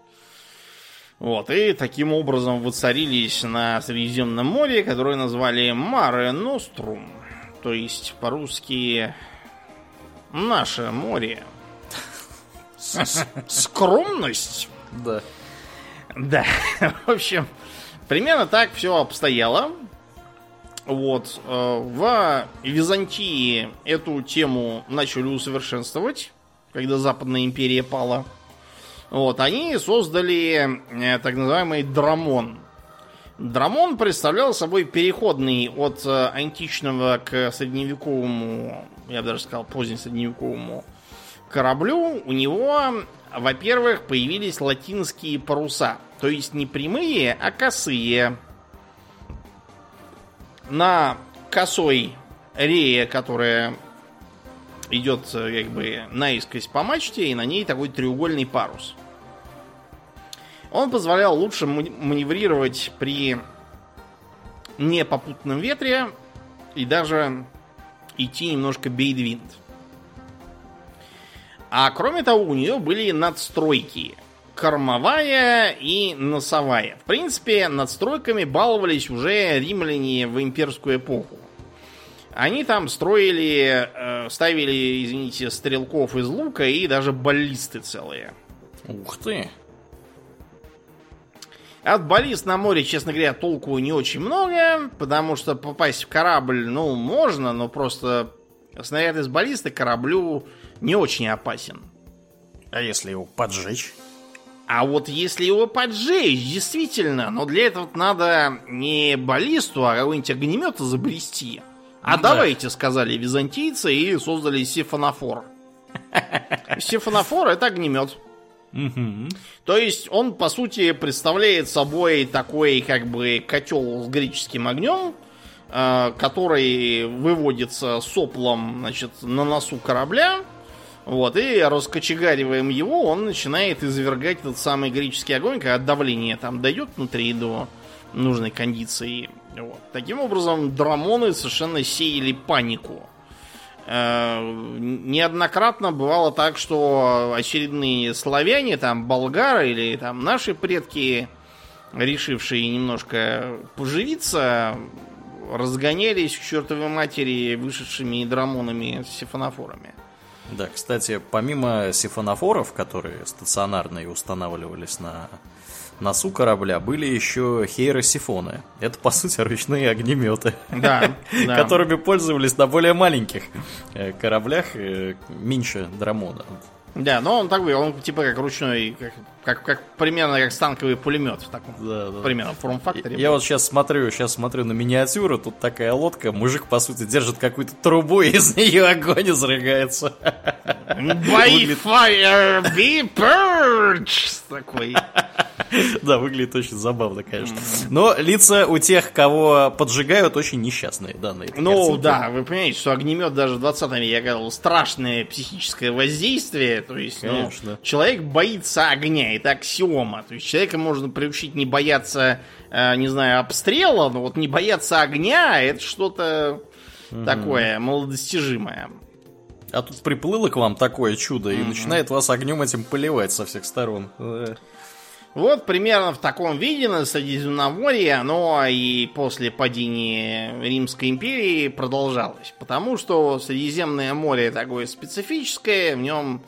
Speaker 2: Вот, и таким образом воцарились на Средиземном море, которое назвали Маре Нострум. То есть, по-русски, наше море. Скромность.
Speaker 1: Да.
Speaker 2: Да, в общем, примерно так все обстояло. Вот. Э, в Византии эту тему начали усовершенствовать, когда Западная империя пала. Вот, они создали э, так называемый драмон. Драмон представлял собой переходный от э, античного к средневековому, я бы даже сказал, позднесредневековому кораблю. У него, во-первых, появились латинские паруса. То есть не прямые, а косые. На косой рее, которая идет как бы наискось по мачте, и на ней такой треугольный парус. Он позволял лучше маневрировать при непопутном ветре и даже идти немножко бейдвинд. А кроме того, у нее были надстройки кормовая и носовая. В принципе, надстройками баловались уже римляне в имперскую эпоху. Они там строили, э, ставили, извините, стрелков из лука и даже баллисты целые.
Speaker 1: Ух ты!
Speaker 2: От баллист на море, честно говоря, толку не очень много, потому что попасть в корабль, ну, можно, но просто снаряд из баллисты кораблю не очень опасен.
Speaker 1: А если его поджечь?
Speaker 2: А вот если его поджечь, действительно, но для этого надо не баллисту, а какой-нибудь огнемет изобрести. А ну, давайте, да. сказали византийцы и создали сифонофор. [laughs] Сифонофор это огнемет. То есть он, по сути, представляет собой такой, как бы, котел с греческим огнем, э, который выводится соплом, значит, на носу корабля, Вот, и раскочегариваем его, он начинает извергать этот самый греческий огонь, когда давление там дойдет внутри до нужной кондиции. Вот. Таким образом, драмоны совершенно сеяли панику. Э, неоднократно бывало так, что очередные славяне, там, болгары или там наши предки, решившие немножко поживиться, разгонялись к чертовой матери вышедшими драмонами с сифонофорами.
Speaker 1: Да, кстати, помимо сифонофоров, которые стационарные устанавливались на носу корабля, были еще хейросифоны. Это, по сути, ручные огнеметы,
Speaker 2: да, [laughs] да.
Speaker 1: которыми пользовались на более маленьких э, кораблях, э, меньше драмона.
Speaker 2: Да, но он такой, он типа как ручной, как, как, как примерно как станковый пулемет в таком да, да. примерно форм-факторе.
Speaker 1: Я, я вот сейчас смотрю, сейчас смотрю на миниатюру, тут такая лодка, мужик по сути держит какую-то трубу, [laughs] и из нее огонь изрыгается.
Speaker 2: By fire be purged! Такой. [laughs]
Speaker 1: Да, выглядит очень забавно, конечно. Но лица у тех, кого поджигают, очень несчастные, да, на этой
Speaker 2: Ну, да, вы понимаете, что огнемет даже в 20 веке, я говорил, страшное психическое воздействие. То есть, ну, человек боится огня, это аксиома. То есть, человека можно приучить не бояться, э, не знаю, обстрела, но вот не бояться огня, это что-то такое малодостижимое.
Speaker 1: А тут приплыло к вам такое чудо и начинает вас огнем этим поливать со всех сторон.
Speaker 2: Вот примерно в таком виде на Средиземноморье оно и после падения Римской империи продолжалось. Потому что Средиземное море такое специфическое, в нем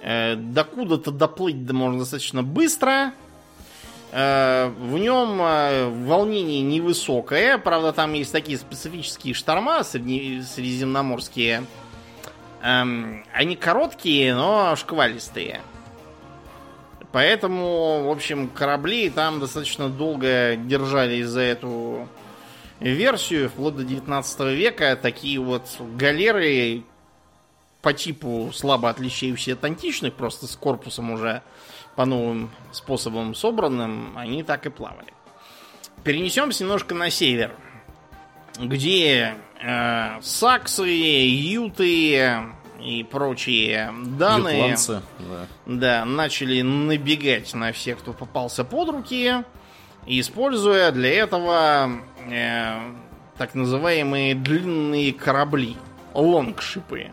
Speaker 2: э, докуда-то доплыть можно достаточно быстро. Э, в нем э, волнение невысокое, правда там есть такие специфические шторма среди, средиземноморские. Э, они короткие, но шквалистые. Поэтому, в общем, корабли там достаточно долго держались за эту версию, вплоть до 19 века. Такие вот галеры по типу слабо отличающиеся от античных, просто с корпусом уже по новым способам собранным, они так и плавали. Перенесемся немножко на север, где э, саксы, юты, и прочие данные Ютландцы, да. да, начали набегать на всех, кто попался под руки, используя для этого э, так называемые длинные корабли, лонгшипы.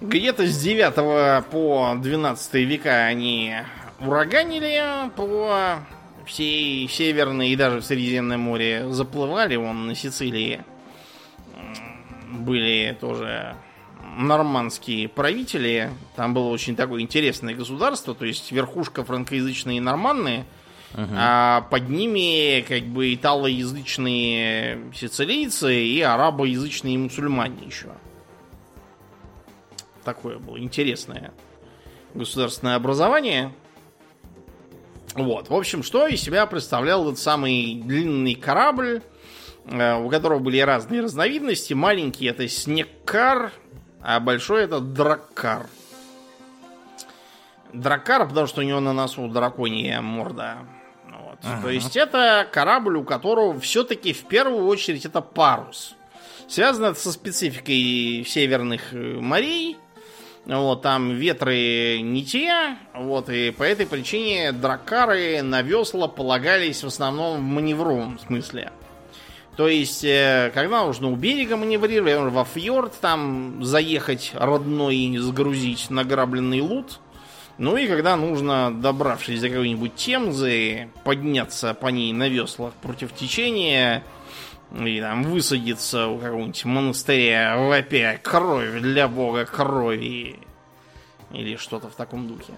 Speaker 2: Где-то с 9 по 12 века они ураганили по всей Северной и даже в Средиземном море заплывали, вон на Сицилии были тоже нормандские правители. Там было очень такое интересное государство, то есть верхушка франкоязычные норманные, uh-huh. а под ними как бы италоязычные сицилийцы и арабоязычные мусульмане еще. Такое было интересное государственное образование. Вот, в общем, что из себя представлял этот самый длинный корабль, э, у которого были разные разновидности. Маленький это снегкар, а большой это драккар. Драккар, потому что у него на носу драконья морда. Вот. Ага. То есть это корабль, у которого все-таки в первую очередь это парус. Связано это со спецификой северных э, морей. Вот, там ветры не те, вот, и по этой причине драккары на весла полагались в основном в маневровом смысле. То есть, э, когда нужно у берега маневрировать, во фьорд там заехать родной и загрузить награбленный лут. Ну и когда нужно, добравшись до какой-нибудь Темзы, подняться по ней на веслах против течения и там высадиться у какого-нибудь монастыря, вопя кровь для бога крови или что-то в таком духе.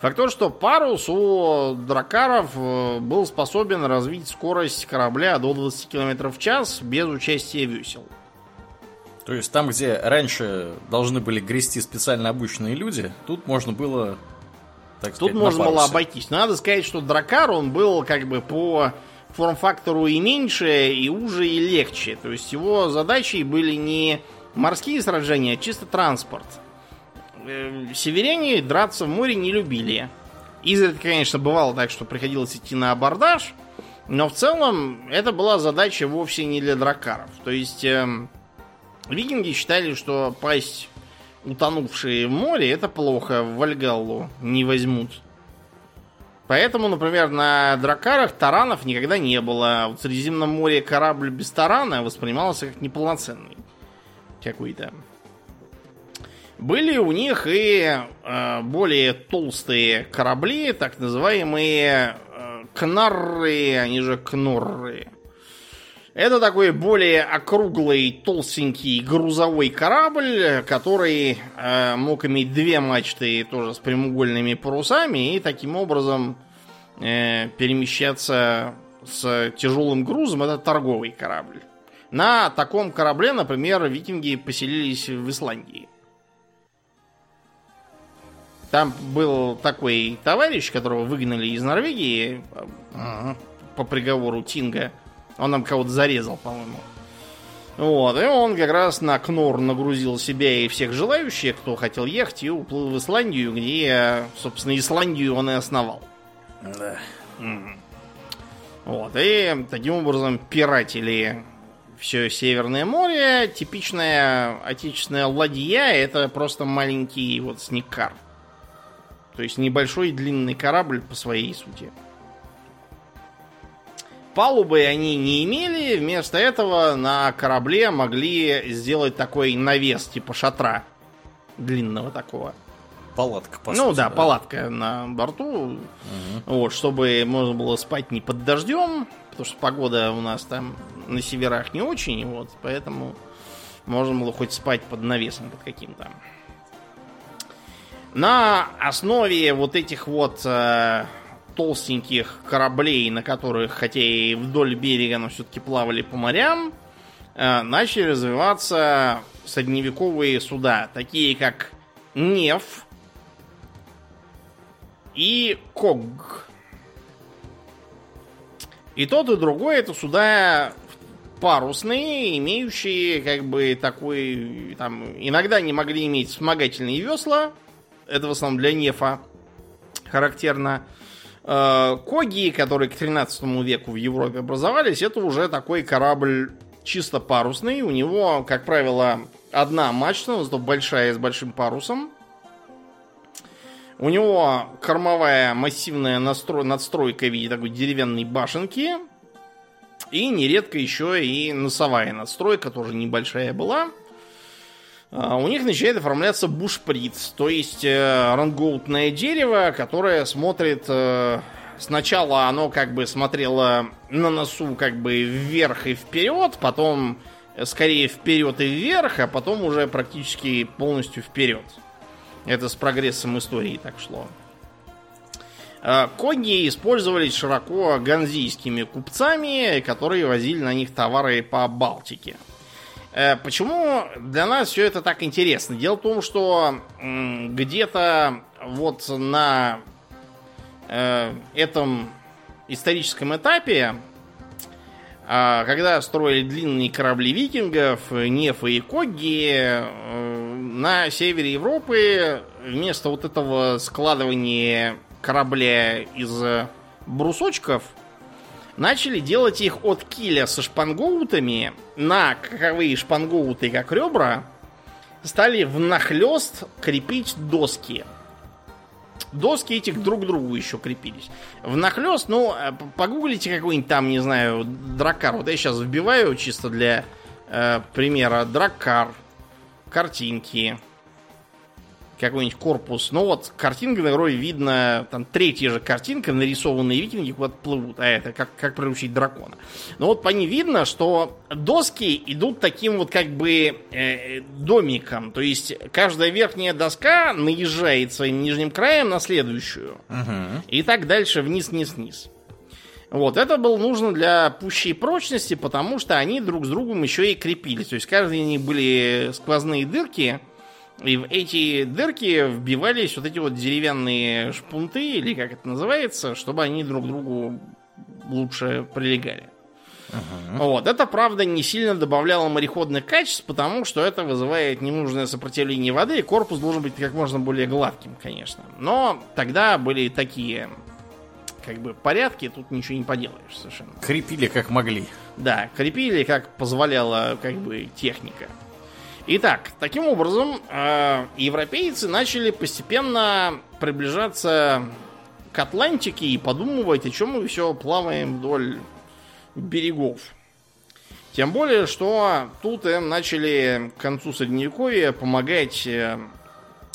Speaker 2: Факт то, что парус у дракаров э, был способен развить скорость корабля до 20 км в час без участия весел.
Speaker 1: То есть там, где раньше должны были грести специально обученные люди, тут можно было
Speaker 2: так сказать, Тут можно было обойтись. Надо сказать, что дракар, он был как бы по форм-фактору и меньше, и уже, и легче. То есть его задачей были не морские сражения, а чисто транспорт. Э, северяне драться в море не любили. Изредка, конечно, бывало так, что приходилось идти на абордаж, но в целом это была задача вовсе не для дракаров. То есть э, викинги считали, что пасть утонувшие в море, это плохо. В Вальгаллу не возьмут. Поэтому, например, на дракарах таранов никогда не было. В Средиземном море корабль без тарана воспринимался как неполноценный. Какой-то. Были у них и э, более толстые корабли, так называемые э, кнарры, они же кнорры. Это такой более округлый, толстенький грузовой корабль, который э, мог иметь две мачты тоже с прямоугольными парусами и таким образом э, перемещаться с тяжелым грузом. Это торговый корабль. На таком корабле, например, викинги поселились в Исландии. Там был такой товарищ, которого выгнали из Норвегии по приговору Тинга. Он нам кого-то зарезал, по-моему. Вот, и он как раз на Кнор нагрузил себя и всех желающих, кто хотел ехать, и уплыл в Исландию, где, собственно, Исландию он и основал. Да. Вот, и таким образом пиратели все Северное море. Типичная отечественная ладья это просто маленький вот сникар. То есть небольшой длинный корабль по своей сути. Палубы они не имели, вместо этого на корабле могли сделать такой навес типа шатра длинного такого.
Speaker 1: Палатка,
Speaker 2: по Ну да, да, палатка на борту. Угу. Вот, чтобы можно было спать не под дождем, потому что погода у нас там на северах не очень, вот, поэтому можно было хоть спать под навесом под каким-то. На основе вот этих вот э, толстеньких кораблей, на которых, хотя и вдоль берега, но все-таки плавали по морям, э, начали развиваться средневековые суда, такие как Неф и Ког. И тот, и другой это суда парусные, имеющие как бы такой... Там, иногда они могли иметь вспомогательные весла, это в основном для нефа характерно. Э, коги, которые к 13 веку в Европе образовались, это уже такой корабль чисто парусный. У него, как правило, одна мачта, зато большая с большим парусом. У него кормовая массивная настрой, надстройка в виде такой деревянной башенки. И нередко еще и носовая надстройка, тоже небольшая была. А, у них начинает оформляться бушприт, то есть э, рангоутное дерево, которое смотрит... Э, сначала оно как бы смотрело на носу как бы вверх и вперед, потом скорее вперед и вверх, а потом уже практически полностью вперед. Это с прогрессом истории так шло. А, коги использовались широко ганзийскими купцами, которые возили на них товары по Балтике. Э, почему для нас все это так интересно? Дело в том, что где-то вот на э, этом историческом этапе, а, когда строили длинные корабли викингов, Нефы и Когги, э, на севере Европы вместо вот этого складывания корабля из брусочков – начали делать их от киля со шпангоутами на каковые шпангоуты, как ребра, стали внахлест крепить доски. Доски этих друг к другу еще крепились. Внахлест, ну, э, погуглите какой-нибудь там, не знаю, дракар. Вот я сейчас вбиваю чисто для э, примера дракар, картинки, какой-нибудь корпус. Ну вот, картинка на герое видно, там третья же картинка, нарисованные викинги куда-то плывут. А это как, как приручить дракона. Но вот по ней видно, что доски идут таким вот как бы э, домиком. То есть каждая верхняя доска наезжает своим нижним краем на следующую. Угу. И так дальше вниз-вниз-вниз. Вот, это было нужно для пущей прочности, потому что они друг с другом еще и крепились. То есть каждый из них были сквозные дырки, и в эти дырки вбивались вот эти вот деревянные шпунты, или как это называется, чтобы они друг другу лучше прилегали. Uh-huh. Вот. Это, правда, не сильно добавляло мореходных качеств, потому что это вызывает ненужное сопротивление воды, и корпус должен быть как можно более гладким, конечно. Но тогда были такие как бы порядки, тут ничего не поделаешь совершенно.
Speaker 1: Крепили как могли.
Speaker 2: Да, крепили как позволяла как бы техника. Итак, таким образом, э, европейцы начали постепенно приближаться к Атлантике и подумывать, о чем мы все плаваем вдоль берегов. Тем более, что тут им начали к концу Средневековья помогать э,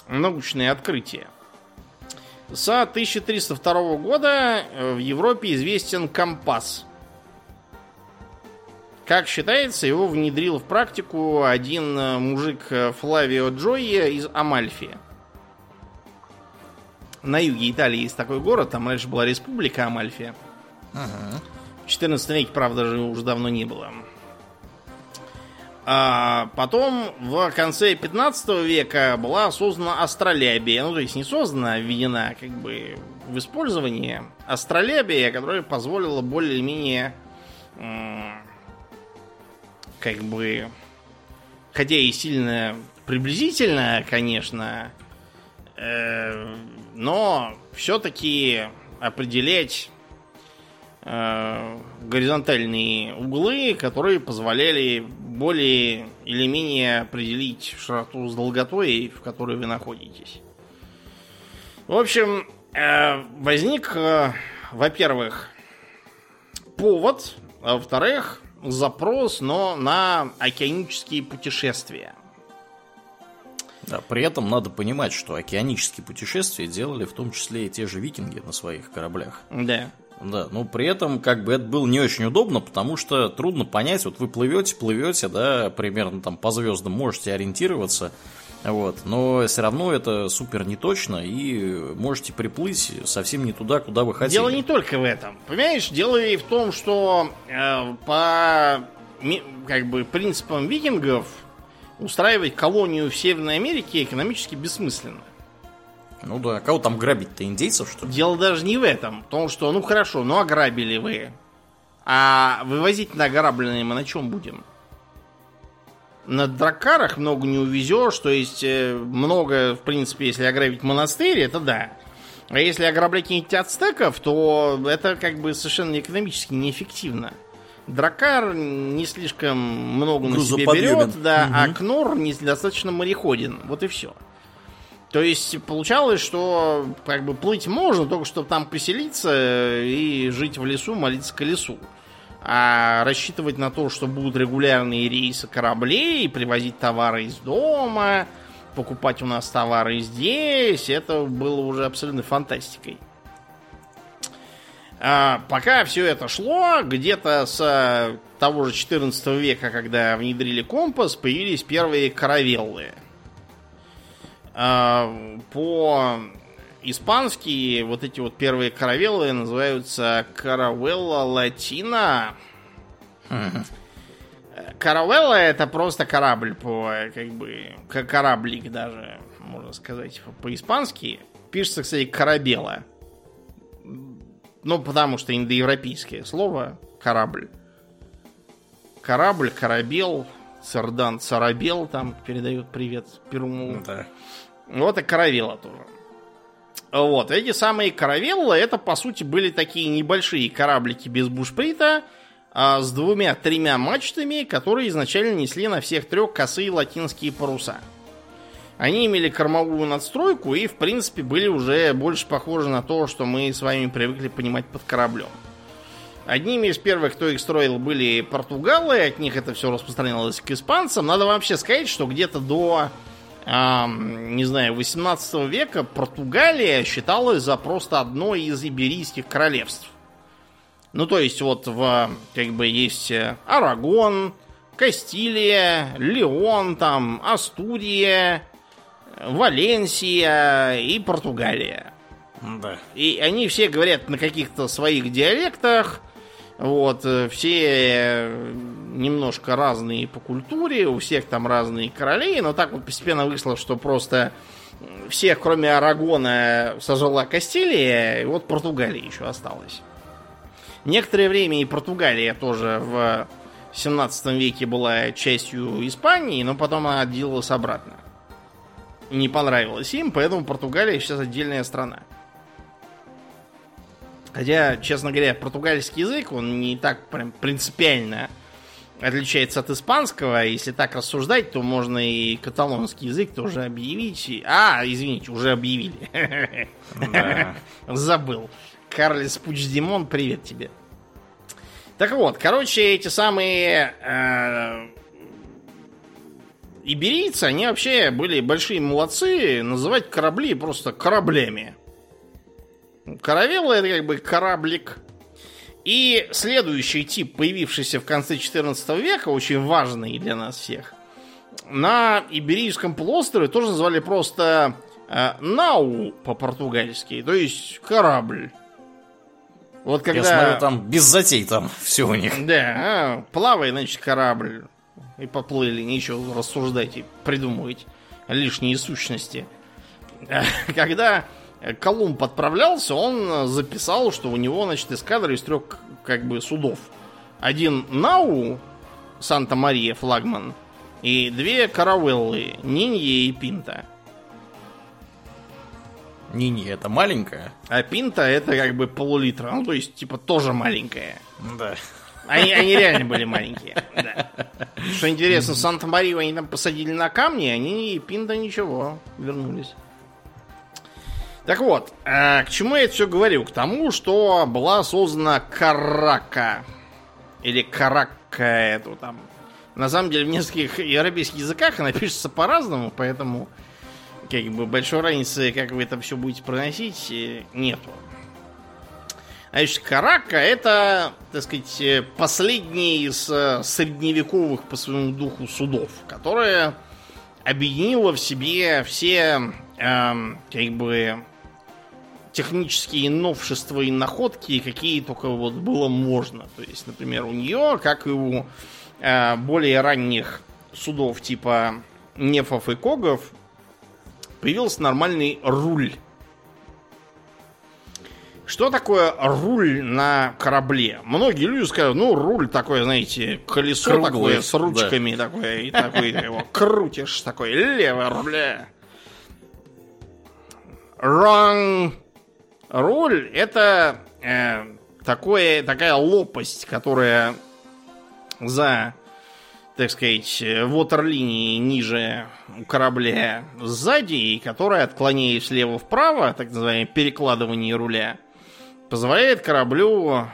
Speaker 2: научные открытия. С 1302 года э, в Европе известен компас. Как считается, его внедрил в практику один э, мужик Флавио Джойе из Амальфи. На юге Италии есть такой город, там раньше была республика Амальфия. Ага. В 14 веке, правда же, уже давно не было. А потом в конце 15 века была создана астролябия. Ну, то есть не создана, а введена как бы в использование астролябия, которая позволила более-менее как бы хотя и сильно приблизительно, конечно, э, но все-таки определять э, горизонтальные углы, которые позволяли более или менее определить широту с долготой, в которой вы находитесь. В общем, э, возник, во-первых, повод, а во-вторых, запрос, но на океанические путешествия.
Speaker 1: Да, при этом надо понимать, что океанические путешествия делали в том числе и те же викинги на своих кораблях.
Speaker 2: Да.
Speaker 1: Да, но при этом как бы это было не очень удобно, потому что трудно понять, вот вы плывете, плывете, да, примерно там по звездам можете ориентироваться, вот, но все равно это супер неточно и можете приплыть совсем не туда, куда вы хотели.
Speaker 2: Дело не только в этом, понимаешь, дело и в том, что э, по как бы принципам викингов устраивать колонию в Северной Америке экономически бессмысленно.
Speaker 1: Ну да, кого там грабить-то, индейцев, что ли?
Speaker 2: Дело даже не в этом. В том, что, ну хорошо, ну ограбили вы. А вывозить на ограбленные мы на чем будем? На дракарах много не увезешь, то есть э, много, в принципе, если ограбить монастырь, это да. А если ограблять каких-нибудь ацтеков, то это как бы совершенно экономически неэффективно. Дракар не слишком много на себе берет, да, угу. а Кнор недостаточно мореходен. Вот и все. То есть получалось, что как бы плыть можно, только чтобы там поселиться и жить в лесу, молиться колесу. А рассчитывать на то, что будут регулярные рейсы кораблей, привозить товары из дома, покупать у нас товары здесь, это было уже абсолютно фантастикой. А, пока все это шло, где-то с того же 14 века, когда внедрили компас, появились первые каравеллы – а, по испански вот эти вот первые каравеллы называются каравелла латина. Каравелла это просто корабль по как бы как кораблик даже можно сказать по-испански. Пишется, кстати, корабела. Ну, потому что индоевропейское слово корабль. Корабль, корабел, Сардан Сарабел там передает привет Перуму. Да. Вот и каравелла тоже. Вот, эти самые каравеллы, это, по сути, были такие небольшие кораблики без бушприта, а, с двумя-тремя мачтами, которые изначально несли на всех трех косые латинские паруса. Они имели кормовую надстройку и, в принципе, были уже больше похожи на то, что мы с вами привыкли понимать под кораблем. Одними из первых, кто их строил, были португалы, от них это все распространялось к испанцам. Надо вообще сказать, что где-то до не знаю, 18 века Португалия считалась за просто одно из иберийских королевств. Ну, то есть, вот в, как бы, есть э, Арагон, Кастилия, Леон, там, Астурия, Валенсия и Португалия. Да. И они все говорят на каких-то своих диалектах, вот, э, все э, немножко разные по культуре, у всех там разные короли, но так вот постепенно вышло, что просто всех, кроме Арагона, сожила Кастилия, и вот Португалия еще осталась. Некоторое время и Португалия тоже в 17 веке была частью Испании, но потом она отделилась обратно. Не понравилось им, поэтому Португалия сейчас отдельная страна. Хотя, честно говоря, португальский язык, он не так прям принципиально отличается от испанского. Если так рассуждать, то можно и каталонский язык тоже объявить. А, извините, уже объявили. Забыл. Карлес Пучдемон, привет тебе. Так вот, короче, эти самые э, иберийцы, они вообще были большие молодцы называть корабли просто кораблями. Каравелла это как бы кораблик. И следующий тип, появившийся в конце 14 века, очень важный для нас всех, на Иберийском полуострове тоже называли просто э, нау по-португальски, то есть корабль.
Speaker 1: Вот когда... Я смотрю, там без затей там все у них.
Speaker 2: Да, а, плавай, значит, корабль. И поплыли, нечего рассуждать и придумывать лишние сущности. [laughs] Когда Колумб отправлялся, он записал, что у него, значит, эскадра из трех, как бы, судов. Один Нау, Санта-Мария, флагман, и две каравеллы, Нинье и Пинта.
Speaker 1: Нини это маленькая.
Speaker 2: А пинта это как бы полулитра. Ну, то есть, типа, тоже маленькая.
Speaker 1: Да.
Speaker 2: Они, они реально были маленькие. [laughs] Да. Что интересно, Санта-Марию они там посадили на камни, они и пинта ничего, вернулись. Так вот, э, к чему я это все говорю? К тому, что была создана Карака. Или Карака эту там. На самом деле в нескольких европейских языках она пишется по-разному, поэтому как бы большой разницы, как вы это все будете проносить, э, нету. Значит, Карака это, так сказать, э, последний из э, средневековых по своему духу судов, которое объединило в себе все э, как бы технические новшества и находки, какие только вот было можно. То есть, например, у нее, как и у э, более ранних судов типа нефов и когов, появился нормальный руль. Что такое руль на корабле? Многие люди скажут, ну, руль такое, знаете, колесо Круглое, такое с ручками да. такое, и такой [laughs] его крутишь, такой левое руля. Wrong. Руль это э, такое, такая лопасть, которая за так сказать, ватерлинии ниже корабля сзади, и которая, отклоняясь слева вправо, так называемое перекладывание руля, позволяет кораблю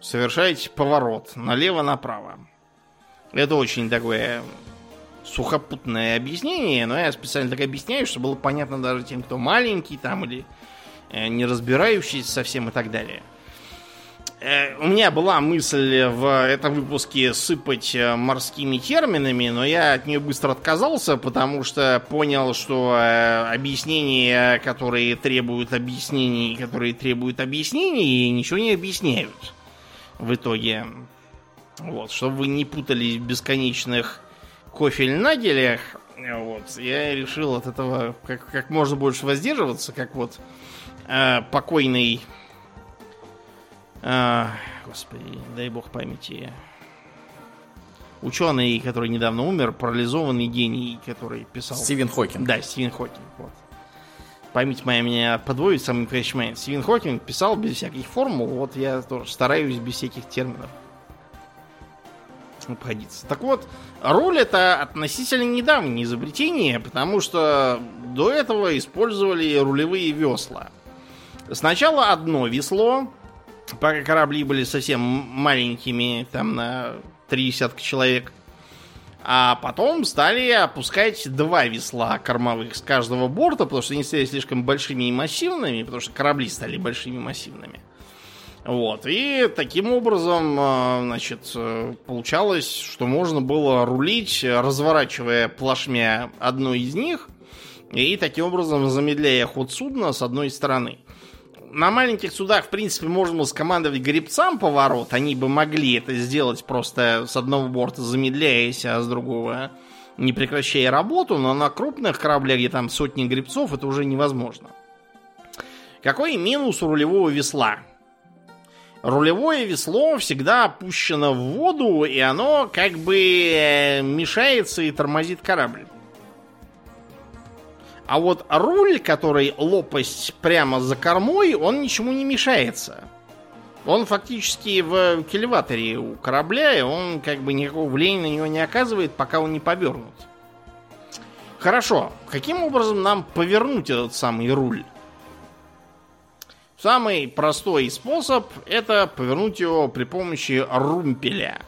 Speaker 2: совершать поворот налево-направо. Это очень такое сухопутное объяснение, но я специально так объясняю, чтобы было понятно даже тем, кто маленький там или не разбирающийся совсем и так далее. Э, у меня была мысль в этом выпуске сыпать э, морскими терминами, но я от нее быстро отказался, потому что понял, что э, объяснения, которые требуют объяснений, которые требуют объяснений, ничего не объясняют в итоге. Вот, чтобы вы не путались в бесконечных кофель-нагелях, вот, я решил от этого как, как можно больше воздерживаться, как вот э, покойный а, господи, дай бог памяти. Ученый, который недавно умер, парализованный гений, который писал...
Speaker 1: Стивен Хокинг.
Speaker 2: Да, Стивен Хокинг. Вот. Память моя меня подводит самый настоящий момент. Стивен Хокинг писал без всяких формул, вот я тоже стараюсь без всяких терминов обходиться. Так вот, руль это относительно недавнее изобретение, потому что до этого использовали рулевые весла. Сначала одно весло, пока корабли были совсем маленькими, там на три десятка человек. А потом стали опускать два весла кормовых с каждого борта, потому что они стали слишком большими и массивными, потому что корабли стали большими и массивными. Вот. И таким образом, э, значит, э, получалось, что можно было рулить, разворачивая плашмя одной из них, и таким образом замедляя ход судна с одной стороны на маленьких судах, в принципе, можно скомандовать гребцам поворот. Они бы могли это сделать просто с одного борта замедляясь, а с другого не прекращая работу. Но на крупных кораблях, где там сотни гребцов, это уже невозможно. Какой минус у рулевого весла? Рулевое весло всегда опущено в воду, и оно как бы э, мешается и тормозит корабль. А вот руль, который лопасть прямо за кормой, он ничему не мешается. Он фактически в кильваторе у корабля, и он как бы никакого влияния на него не оказывает, пока он не повернут. Хорошо, каким образом нам повернуть этот самый руль? Самый простой способ это повернуть его при помощи румпеля.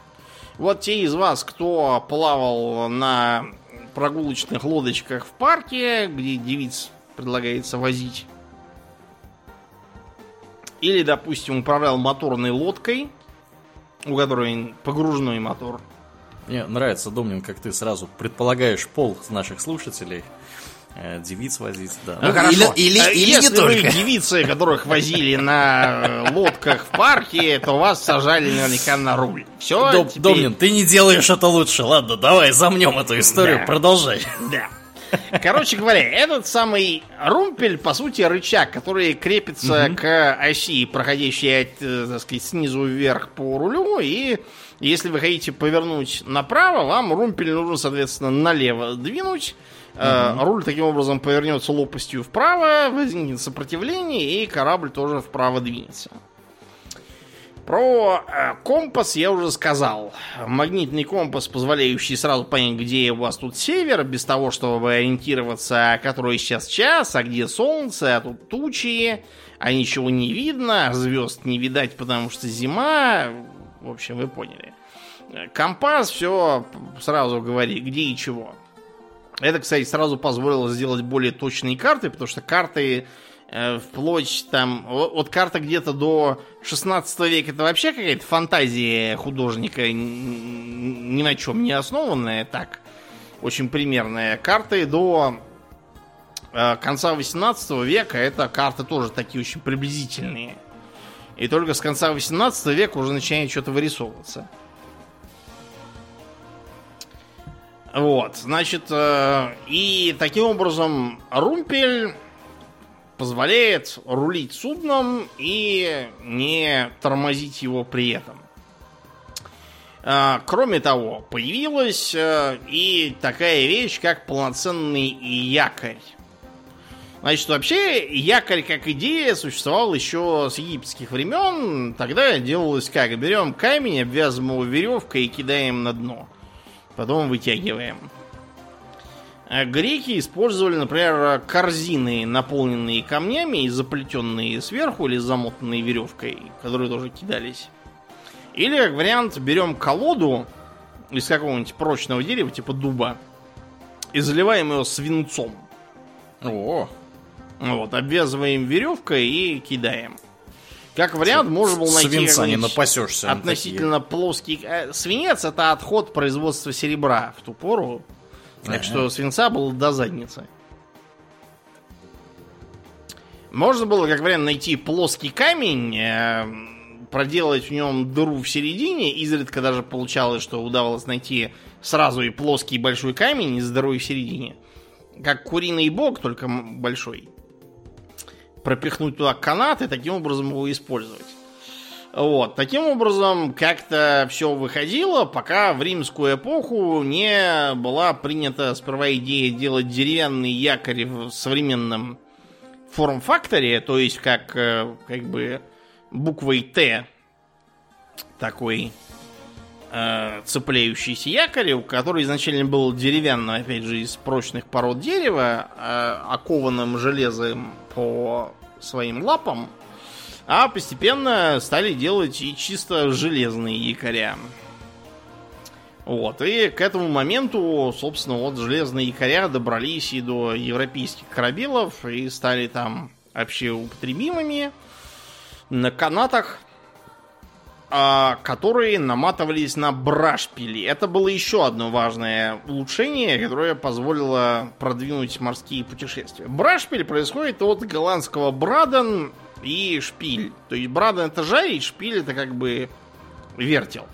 Speaker 2: Вот те из вас, кто плавал на прогулочных лодочках в парке, где девиц предлагается возить, или, допустим, управлял моторной лодкой, у которой погружной мотор.
Speaker 1: Мне нравится, Домнин, как ты сразу предполагаешь пол наших слушателей. Э, девиц возить, да.
Speaker 2: Ну, ну, или, или, э, или Если не только. вы девицы, которых возили на э, лодках в парке, то вас сажали наверняка на руль.
Speaker 1: Все, Дом, теперь... Домнин, ты не делаешь это лучше. Ладно, давай замнем эту историю, да. продолжай. Да.
Speaker 2: Короче говоря, этот самый румпель, по сути, рычаг, который крепится угу. к оси, проходящей, так сказать, снизу вверх по рулю, и если вы хотите повернуть направо, вам румпель нужно, соответственно, налево двинуть, Угу. Руль таким образом повернется лопастью вправо, возникнет сопротивление, и корабль тоже вправо двинется. Про э, компас я уже сказал. Магнитный компас, позволяющий сразу понять, где у вас тут север, без того, чтобы ориентироваться, который сейчас час, а где солнце, а тут тучи, а ничего не видно, а звезд не видать, потому что зима. В общем, вы поняли. Компас все сразу говорит, где и чего. Это, кстати, сразу позволило сделать более точные карты, потому что карты э, вплоть там... Вот, карта где-то до 16 века это вообще какая-то фантазия художника, ни на чем не основанная, так, очень примерная. Карты до э, конца 18 века это карты тоже такие очень приблизительные. И только с конца 18 века уже начинает что-то вырисовываться. Вот, значит, э, и таким образом румпель позволяет рулить судном и не тормозить его при этом. Э, кроме того, появилась э, и такая вещь, как полноценный якорь. Значит, вообще якорь как идея существовал еще с египетских времен. Тогда делалось как? Берем камень, обвязываем его веревкой и кидаем на дно потом вытягиваем. А греки использовали, например, корзины, наполненные камнями и заплетенные сверху или замотанные веревкой, которые тоже кидались. Или, как вариант, берем колоду из какого-нибудь прочного дерева, типа дуба, и заливаем ее свинцом. О! Вот, обвязываем веревкой и кидаем. Как вариант, можно было найти
Speaker 1: Свинца не напасешься.
Speaker 2: Относительно плоский... Э, свинец это отход производства серебра в ту пору. Так ага. что свинца было до задницы. Можно было, как вариант, найти плоский камень, э, проделать в нем дыру в середине. Изредка даже получалось, что удавалось найти сразу и плоский большой камень с дырой в середине. Как куриный бок, только большой пропихнуть туда канат и таким образом его использовать. Вот. Таким образом, как-то все выходило, пока в римскую эпоху не была принята сперва идея делать деревянный якорь в современном форм-факторе, то есть как, э, как бы буквой Т такой э, цепляющийся якорь, который изначально был деревянным, опять же, из прочных пород дерева, э, окованным железом по своим лапам, а постепенно стали делать и чисто железные якоря. Вот, и к этому моменту, собственно, вот железные якоря добрались и до европейских корабелов и стали там общеупотребимыми на канатах, которые наматывались на брашпили. Это было еще одно важное улучшение, которое позволило продвинуть морские путешествия. Брашпиль происходит от голландского браден и шпиль. То есть браден это жарить, шпиль это как бы вертел.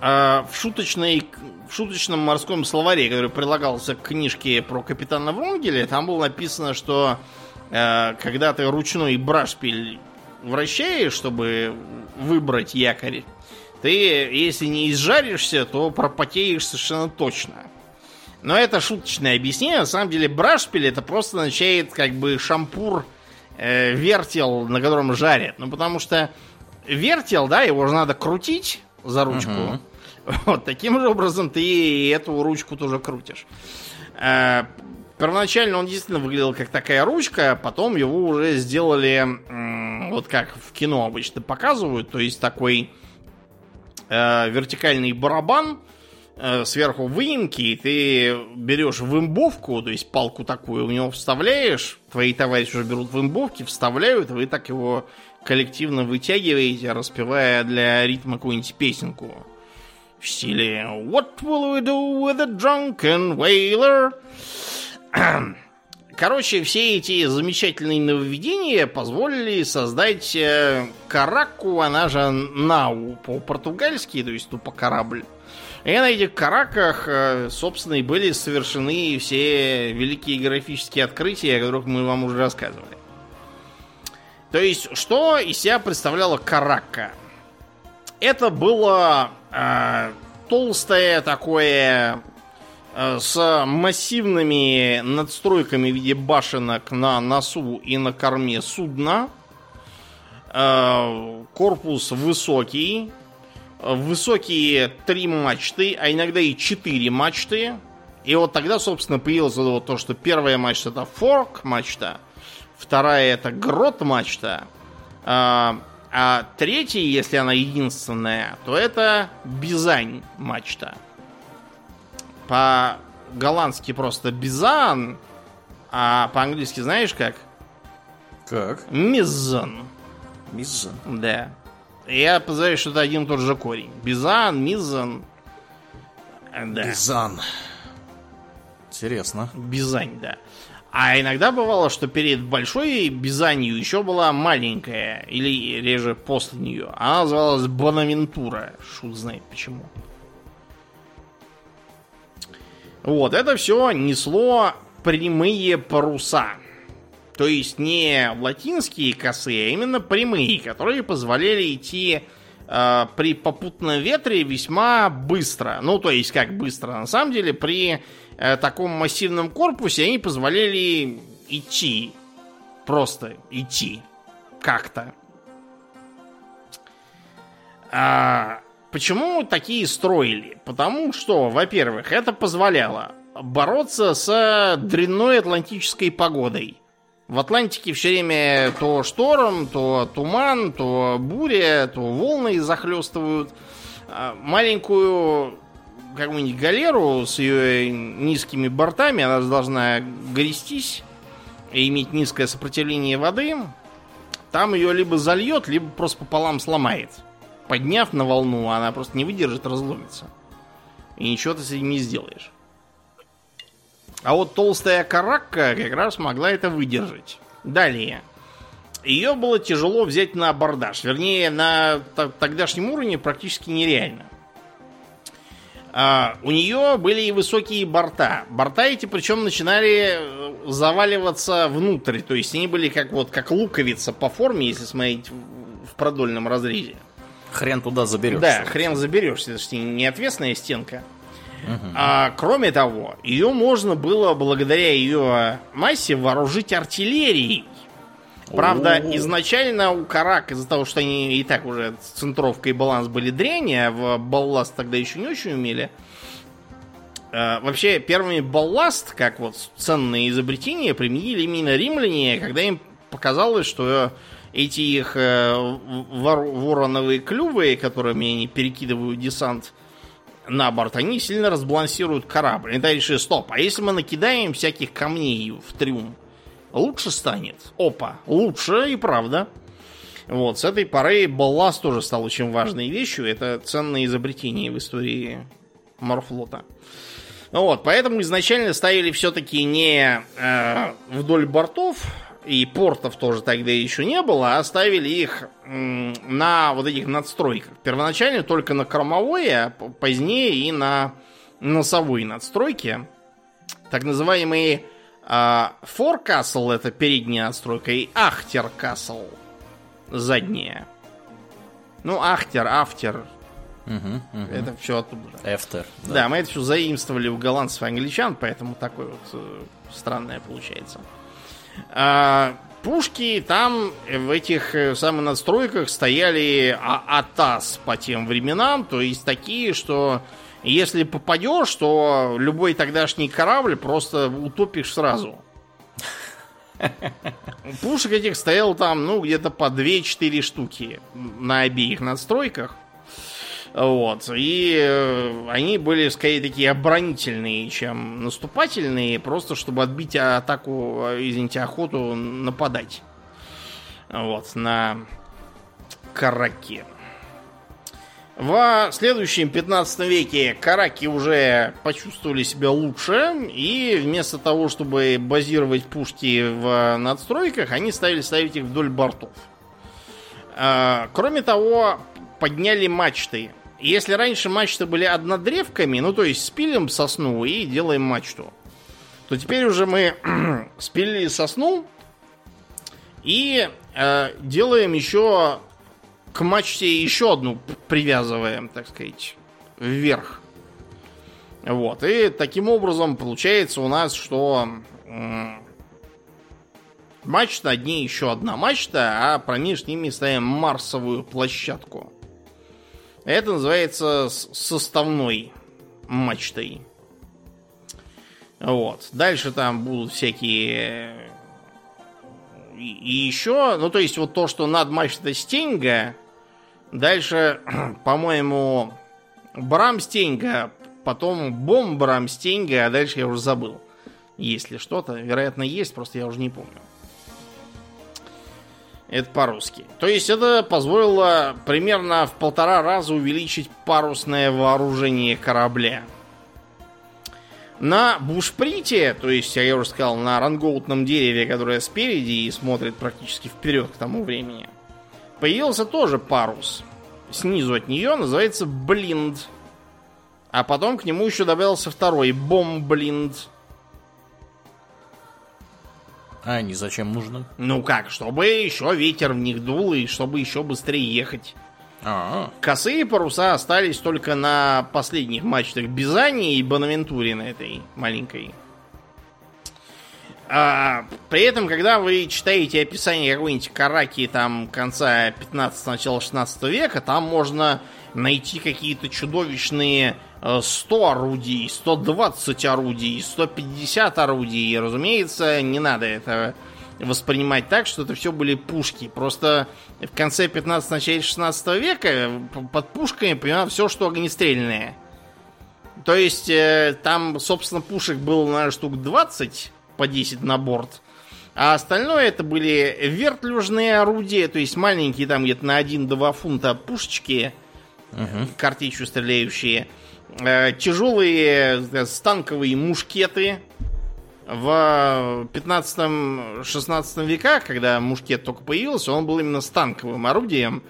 Speaker 2: А в, шуточной, в шуточном морском словаре, который прилагался к книжке про капитана Врунгеля, там было написано, что э, когда ты ручной брашпиль вращаешь, чтобы выбрать якорь, ты, если не изжаришься, то пропотеешь совершенно точно. Но это шуточное объяснение. На самом деле брашпиль это просто означает как бы шампур э, вертел, на котором жарят. Ну, потому что вертел, да, его же надо крутить за ручку. Угу. Вот таким же образом ты и эту ручку тоже крутишь. Первоначально он действительно выглядел как такая ручка, потом его уже сделали вот как в кино обычно показывают, то есть такой э, вертикальный барабан, э, сверху выемки, и ты берешь вымбовку, то есть палку такую, в него вставляешь, твои товарищи уже берут вымбовки, вставляют, и вы так его коллективно вытягиваете, распевая для ритма какую-нибудь песенку. В стиле What will we do with a drunken whaler? [clears throat] Короче, все эти замечательные нововведения позволили создать э, караку, она же нау по-португальски, то есть тупо корабль. И на этих караках, э, собственно, и были совершены все великие графические открытия, о которых мы вам уже рассказывали. То есть, что из себя представляла карака? Это было э, толстое такое с массивными надстройками в виде башенок на носу и на корме судна. Э, корпус высокий. Высокие три мачты, а иногда и четыре мачты. И вот тогда, собственно, появилось вот то, что первая мачта это форк мачта, вторая это грот мачта, а, а третья, если она единственная, то это бизань мачта по-голландски просто бизан, а по-английски знаешь как?
Speaker 1: Как?
Speaker 2: Миззан.
Speaker 1: Миззан?
Speaker 2: Да. Я позову, что это один и тот же корень. Бизан, миззан.
Speaker 1: Да. Бизан. Интересно.
Speaker 2: Бизань, да. А иногда бывало, что перед большой бизанью еще была маленькая, или реже после нее. Она называлась Бонавентура. Шут знает почему. Вот, это все несло прямые паруса. То есть не латинские косые, а именно прямые, которые позволяли идти э, при попутном ветре весьма быстро. Ну, то есть как быстро? На самом деле при э, таком массивном корпусе они позволяли идти. Просто идти. Как-то. А, Почему такие строили? Потому что, во-первых, это позволяло бороться с дрянной атлантической погодой. В Атлантике все время то шторм, то туман, то буря, то волны захлестывают. А маленькую какую-нибудь галеру с ее низкими бортами, она должна грестись и иметь низкое сопротивление воды. Там ее либо зальет, либо просто пополам сломает подняв на волну, она просто не выдержит, разломится. И ничего ты с этим не сделаешь. А вот толстая каракка как раз могла это выдержать. Далее. Ее было тяжело взять на абордаж. Вернее, на тогдашнем уровне практически нереально. А, у нее были и высокие борта. Борта эти причем начинали э, заваливаться внутрь. То есть они были как вот как луковица по форме, если смотреть в продольном разрезе.
Speaker 1: Хрен туда заберешься.
Speaker 2: Да, хрен заберешься. Это же не отвесная стенка. Угу. А, кроме того, ее можно было благодаря ее массе вооружить артиллерией. Правда, О-о-о. изначально у Карак, из-за того, что они и так уже центровка и баланс были дрени, а в балласт тогда еще не очень умели. Э, вообще, первыми балласт, как вот ценное изобретение, применили именно римляне, когда им показалось, что эти их э, вор, вороновые клювы, которыми они перекидывают десант на борт, они сильно разбалансируют корабль. И дальше, стоп, а если мы накидаем всяких камней в трюм, лучше станет? Опа, лучше и правда. Вот, с этой поры балласт тоже стал очень важной вещью. Это ценное изобретение в истории морфлота. Вот, поэтому изначально ставили все-таки не э, вдоль бортов и портов тоже тогда еще не было, оставили их на вот этих надстройках. Первоначально только на кормовое, а позднее и на носовые надстройки. Так называемые э, Forecastle это передняя надстройка и Ахтер Castle задняя. Ну, Ахтер, Афтер. Угу, угу. Это все оттуда.
Speaker 1: Эфтер.
Speaker 2: Да. да, мы это все заимствовали у голландцев и англичан, поэтому такое вот э, странное получается. А, пушки там в этих э, самых настройках стояли а АТАС по тем временам, то есть такие, что если попадешь, то любой тогдашний корабль просто утопишь сразу. Пушек этих стоял там, ну, где-то по 2-4 штуки на обеих надстройках. Вот. И э, они были скорее такие оборонительные, чем наступательные, просто чтобы отбить атаку, э, извините, охоту нападать. Вот, на Караке. В следующем 15 веке караки уже почувствовали себя лучше, и вместо того, чтобы базировать пушки в надстройках, они стали ставить их вдоль бортов. А, кроме того, подняли мачты. Если раньше мачты были однодревками, ну то есть спилим сосну и делаем мачту, то теперь уже мы [clears throat] спилили сосну и э, делаем еще к мачте еще одну привязываем, так сказать, вверх. Вот. И таким образом получается у нас, что мачта, над ней еще одна мачта, а промеж ними ставим марсовую площадку. Это называется составной мачтой. Вот. Дальше там будут всякие... И еще, ну то есть вот то, что над мачтой стенга, Дальше, [clears throat] по-моему, Брамстеньга, потом Бом Брамстеньга, а дальше я уже забыл. Есть ли что-то? Вероятно, есть, просто я уже не помню. Это по-русски. То есть это позволило примерно в полтора раза увеличить парусное вооружение корабля. На бушприте, то есть, я уже сказал, на рангоутном дереве, которое спереди и смотрит практически вперед к тому времени, появился тоже парус. Снизу от нее называется блинд. А потом к нему еще добавился второй бомблинд.
Speaker 1: А они зачем нужны?
Speaker 2: Ну как, чтобы еще ветер в них дул и чтобы еще быстрее ехать. А-а-а. Косые паруса остались только на последних мачтах Бизани и Бонавентуре на этой маленькой. А, при этом, когда вы читаете описание какой-нибудь караки там конца 15 начала 16 века, там можно найти какие-то чудовищные 100 э, орудий, 120 орудий, 150 орудий. И, разумеется, не надо это воспринимать так, что это все были пушки. Просто в конце 15 начале 16 века под пушками понимаю все, что огнестрельное. То есть э, там, собственно, пушек было, наверное, штук 20 по 10 на борт. А остальное это были вертлюжные орудия, то есть маленькие там где-то на 1-2 фунта пушечки, угу. картечью стреляющие. Э, тяжелые э, станковые мушкеты. В 15-16 веках, когда мушкет только появился, он был именно станковым орудием.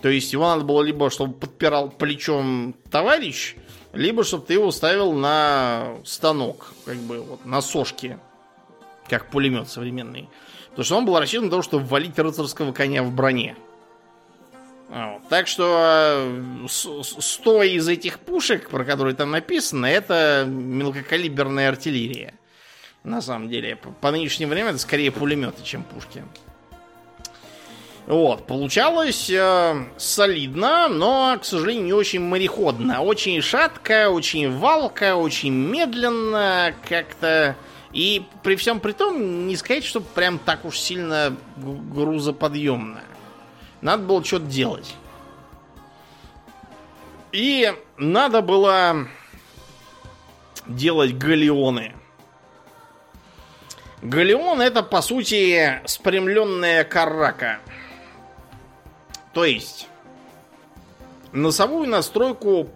Speaker 2: То есть его надо было либо, чтобы подпирал плечом товарищ, либо чтобы ты его ставил на станок, как бы вот на сошке как пулемет современный. Потому что он был рассчитан на то, чтобы валить рыцарского коня в броне. Вот. Так что 100 из этих пушек, про которые там написано, это мелкокалиберная артиллерия. На самом деле. По, по нынешнее время это скорее пулеметы, чем пушки. Вот, получалось э, солидно, но, к сожалению, не очень мореходно. Очень шатко, очень валко, очень медленно, как-то и при всем при том, не сказать, что прям так уж сильно грузоподъемно. Надо было что-то делать. И надо было делать галеоны. Галеон это, по сути, спрямленная карака. То есть, носовую настройку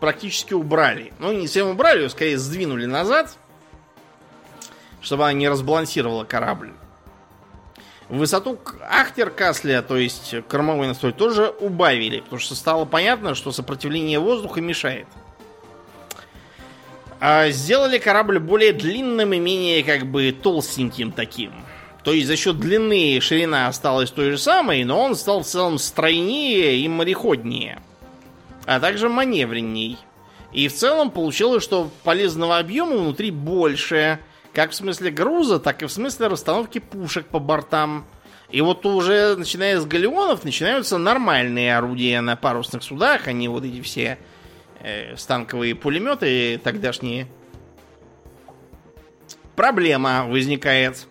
Speaker 2: практически убрали. Ну, не всем убрали, ее скорее сдвинули назад – чтобы она не разбалансировала корабль. Высоту Ахтеркасля, то есть кормовой настрой, тоже убавили, потому что стало понятно, что сопротивление воздуха мешает. А сделали корабль более длинным и менее как бы толстеньким таким. То есть за счет длины ширина осталась той же самой, но он стал в целом стройнее и мореходнее. А также маневренней. И в целом получилось, что полезного объема внутри больше – Как в смысле груза, так и в смысле расстановки пушек по бортам. И вот уже начиная с галеонов начинаются нормальные орудия на парусных судах, они вот эти все э, станковые пулеметы тогдашние. Проблема возникает.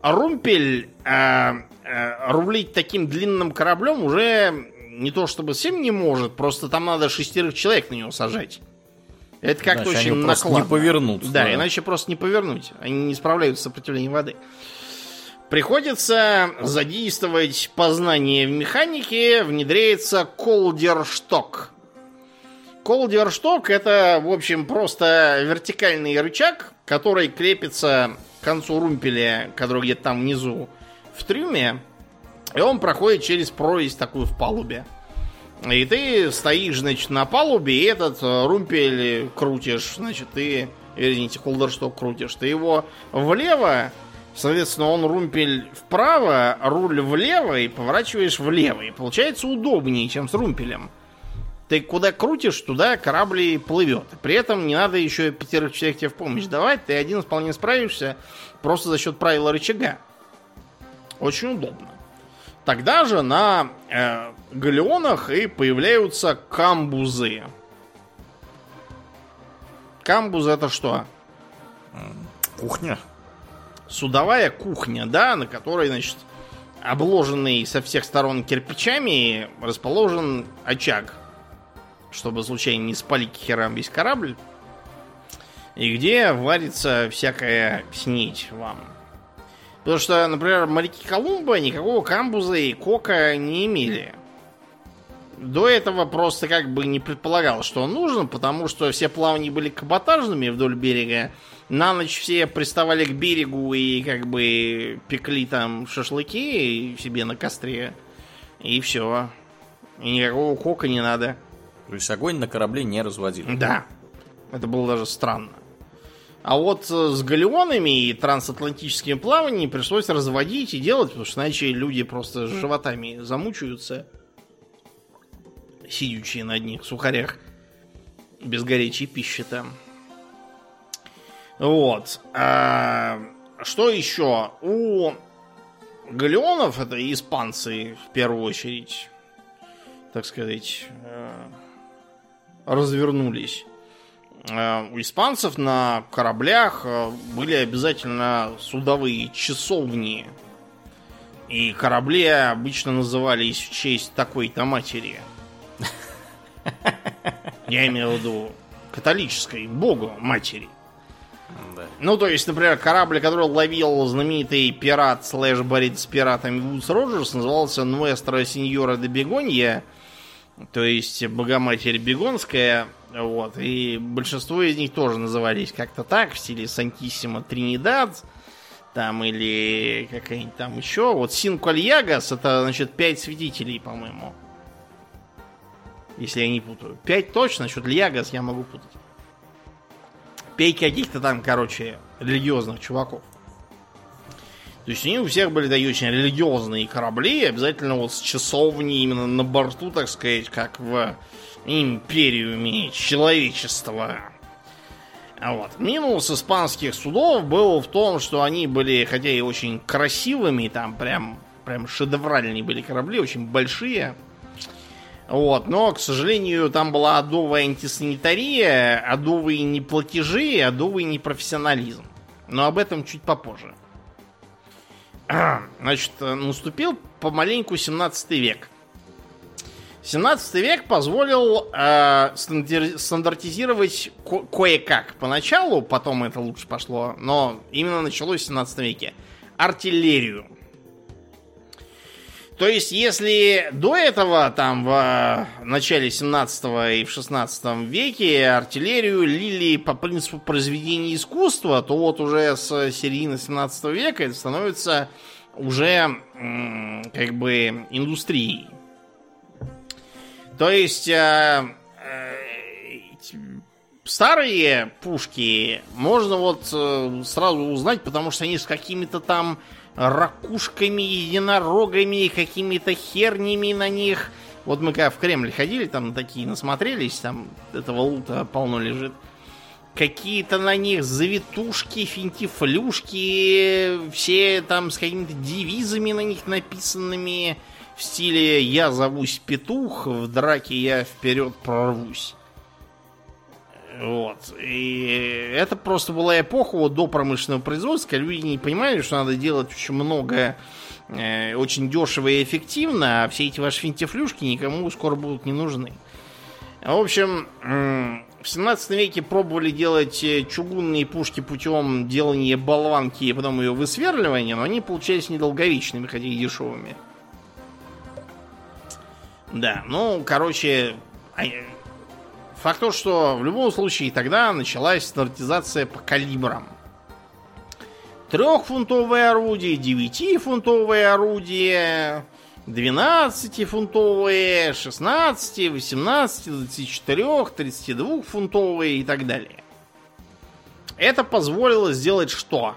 Speaker 2: Румпель э, э, рулить таким длинным кораблем уже не то чтобы всем не может, просто там надо шестерых человек на него сажать. Это как-то очень накладно.
Speaker 1: не повернут.
Speaker 2: Да, да, иначе просто не повернуть. Они не справляются с сопротивлением воды. Приходится задействовать познание в механике, внедряется колдершток. Колдершток это, в общем, просто вертикальный рычаг, который крепится к концу румпеля, который где-то там внизу в трюме, и он проходит через прорезь такую в палубе. И ты стоишь, значит, на палубе, и этот румпель крутишь, значит, ты, извините, холдершток крутишь, ты его влево, соответственно, он румпель вправо, руль влево, и поворачиваешь влево. И получается удобнее, чем с румпелем. Ты куда крутишь, туда корабль и плывет. При этом не надо еще пятерых человек тебе в помощь давать, ты один вполне справишься просто за счет правила рычага. Очень удобно. Тогда же на э, галеонах и появляются камбузы. Камбуз это что?
Speaker 1: Кухня.
Speaker 2: Судовая кухня, да, на которой, значит, обложенный со всех сторон кирпичами расположен очаг, чтобы случайно не спалить херам весь корабль. И где варится всякая снить вам. Потому что, например, моряки Колумба никакого камбуза и кока не имели. До этого просто как бы не предполагал, что он нужен, потому что все плавания были каботажными вдоль берега. На ночь все приставали к берегу и как бы пекли там шашлыки себе на костре. И все. И никакого кока не надо.
Speaker 1: То есть огонь на корабле не разводили.
Speaker 2: Да. Это было даже странно. А вот с галеонами и трансатлантическими плаваниями пришлось разводить и делать, потому что иначе люди просто с животами замучаются, сидячие на одних сухарях без горячей пищи там. Вот. А, что еще? У галеонов, это испанцы в первую очередь, так сказать, развернулись. У испанцев на кораблях были обязательно судовые часовни. И корабли обычно назывались в честь такой-то матери. [laughs] Я имею в виду католической, богу матери. Да. Ну, то есть, например, корабль, который ловил знаменитый пират слэш борец с пиратами Вудс Роджерс, назывался Нуэстро Синьора де Бегонья, то есть Богоматерь Бегонская, вот, и большинство из них тоже назывались как-то так, в стиле Сантиссима Тринидад, там, или какая-нибудь там еще. Вот Синкольягас, это, значит, пять свидетелей, по-моему. Если я не путаю. Пять точно, насчет Льягас я могу путать. Пей каких-то там, короче, религиозных чуваков. То есть они у всех были такие очень религиозные корабли, обязательно вот с часовней именно на борту, так сказать, как в империуме человечества. Вот. Минус испанских судов был в том, что они были, хотя и очень красивыми, там прям, прям шедевральные были корабли, очень большие. Вот, но, к сожалению, там была адовая антисанитария, адовые неплатежи, адовый непрофессионализм. Но об этом чуть попозже. [clears throat] Значит, наступил помаленьку 17 век. 17 век позволил э, стандартизировать ко- кое-как поначалу, потом это лучше пошло, но именно началось в 17 веке. Артиллерию. То есть, если до этого, там, в начале 17 и в 16 веке артиллерию лили по принципу произведения искусства, то вот уже с середины 17 века это становится уже как бы индустрией. То есть, э, э, старые пушки можно вот э, сразу узнать, потому что они с какими-то там ракушками, единорогами, какими-то хернями на них. Вот мы когда в Кремль ходили, там такие насмотрелись, там этого лута полно лежит. какие-то на них завитушки, финтифлюшки, все там с какими-то девизами на них написанными в стиле «Я зовусь Петух, в драке я вперед прорвусь». Вот. И это просто была эпоха вот, до промышленного производства, люди не понимали, что надо делать очень много, э, очень дешево и эффективно, а все эти ваши финтифлюшки никому скоро будут не нужны. В общем, в 17 веке пробовали делать э, чугунные пушки путем делания болванки и потом ее высверливания, но они получались недолговечными, хотя и дешевыми. Да, ну, короче, а, факт то, что в любом случае тогда началась стандартизация по калибрам. Трехфунтовое орудие, девятифунтовое орудие, 12-фунтовые, 16, 18, 24, 32-фунтовые и так далее. Это позволило сделать что?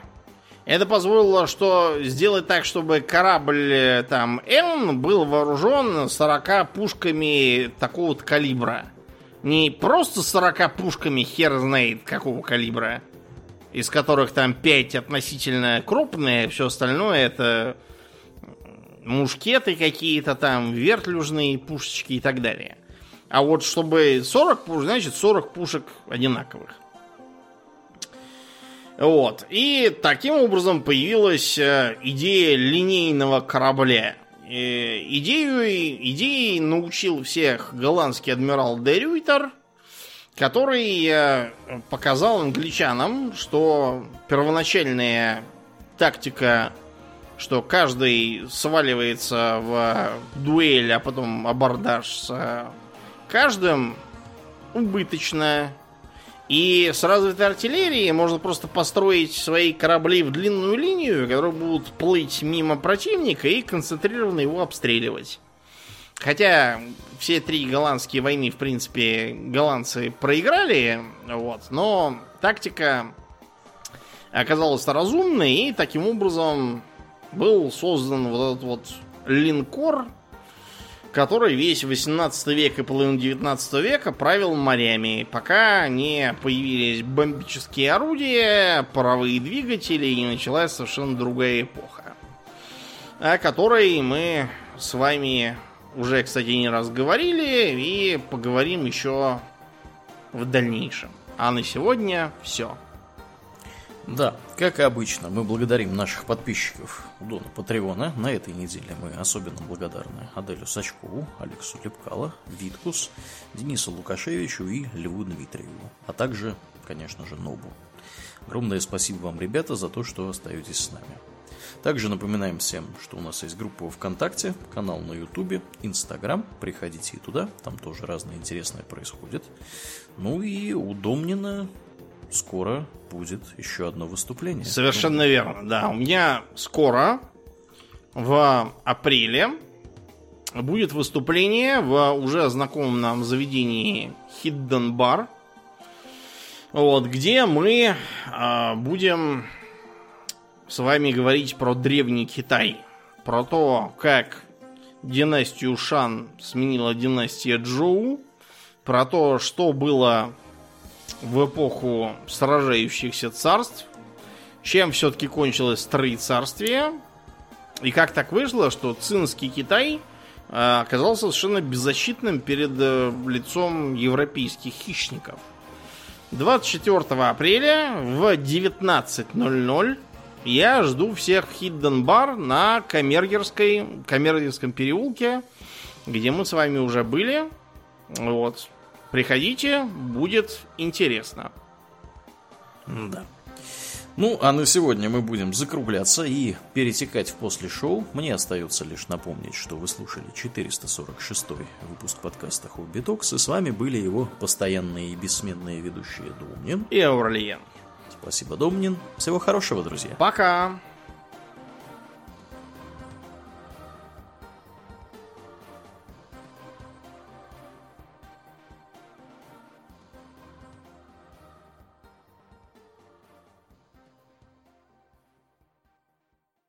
Speaker 2: Это позволило что сделать так, чтобы корабль э, там М был вооружен 40 пушками такого-то калибра. Не просто 40 пушками хер знает какого калибра, из которых там 5 относительно крупные, все остальное это мушкеты какие-то там, вертлюжные пушечки и так далее. А вот чтобы 40 пушек, значит 40 пушек одинаковых. Вот. И таким образом появилась э, идея линейного корабля. И идею, идеей научил всех голландский адмирал де Рюйтер, который э, показал англичанам, что первоначальная тактика что каждый сваливается в дуэль, а потом абордаж с каждым убыточно. И с развитой артиллерией можно просто построить свои корабли в длинную линию, которые будут плыть мимо противника и концентрированно его обстреливать. Хотя все три голландские войны, в принципе, голландцы проиграли, вот, но тактика оказалась разумной, и таким образом был создан вот этот вот линкор, который весь 18 век и половину 19 века правил морями, пока не появились бомбические орудия, паровые двигатели и началась совершенно другая эпоха, о которой мы с вами уже, кстати, не раз говорили и поговорим еще в дальнейшем. А на сегодня все.
Speaker 1: Да, как и обычно, мы благодарим наших подписчиков Дона Патреона. На этой неделе мы особенно благодарны Аделю Сачкову, Алексу Лепкало, Виткус, Денису Лукашевичу и Льву Дмитриеву, а также, конечно же, Нобу. Огромное спасибо вам, ребята, за то, что остаетесь с нами. Также напоминаем всем, что у нас есть группа ВКонтакте, канал на Ютубе, Инстаграм. Приходите и туда, там тоже разное интересное происходит. Ну и удобненно скоро будет еще одно выступление.
Speaker 2: Совершенно верно, да. У меня скоро, в апреле, будет выступление в уже знакомом нам заведении Hidden Bar. Вот, где мы э, будем с вами говорить про древний Китай. Про то, как династию Шан сменила династия Джоу. Про то, что было в эпоху сражающихся царств, чем все-таки кончилось троецарствие, и как так вышло, что цинский Китай э, оказался совершенно беззащитным перед э, лицом европейских хищников. 24 апреля в 19.00 я жду всех в Bar на Камергерской, Камергерском переулке, где мы с вами уже были. Вот. Приходите, будет интересно.
Speaker 1: Да. Ну, а на сегодня мы будем закругляться и перетекать в после шоу. Мне остается лишь напомнить, что вы слушали 446 выпуск подкаста Хобби Токс, и с вами были его постоянные и бессменные ведущие Домнин
Speaker 2: и Аурлиен.
Speaker 1: Спасибо, Домнин. Всего хорошего, друзья.
Speaker 2: Пока.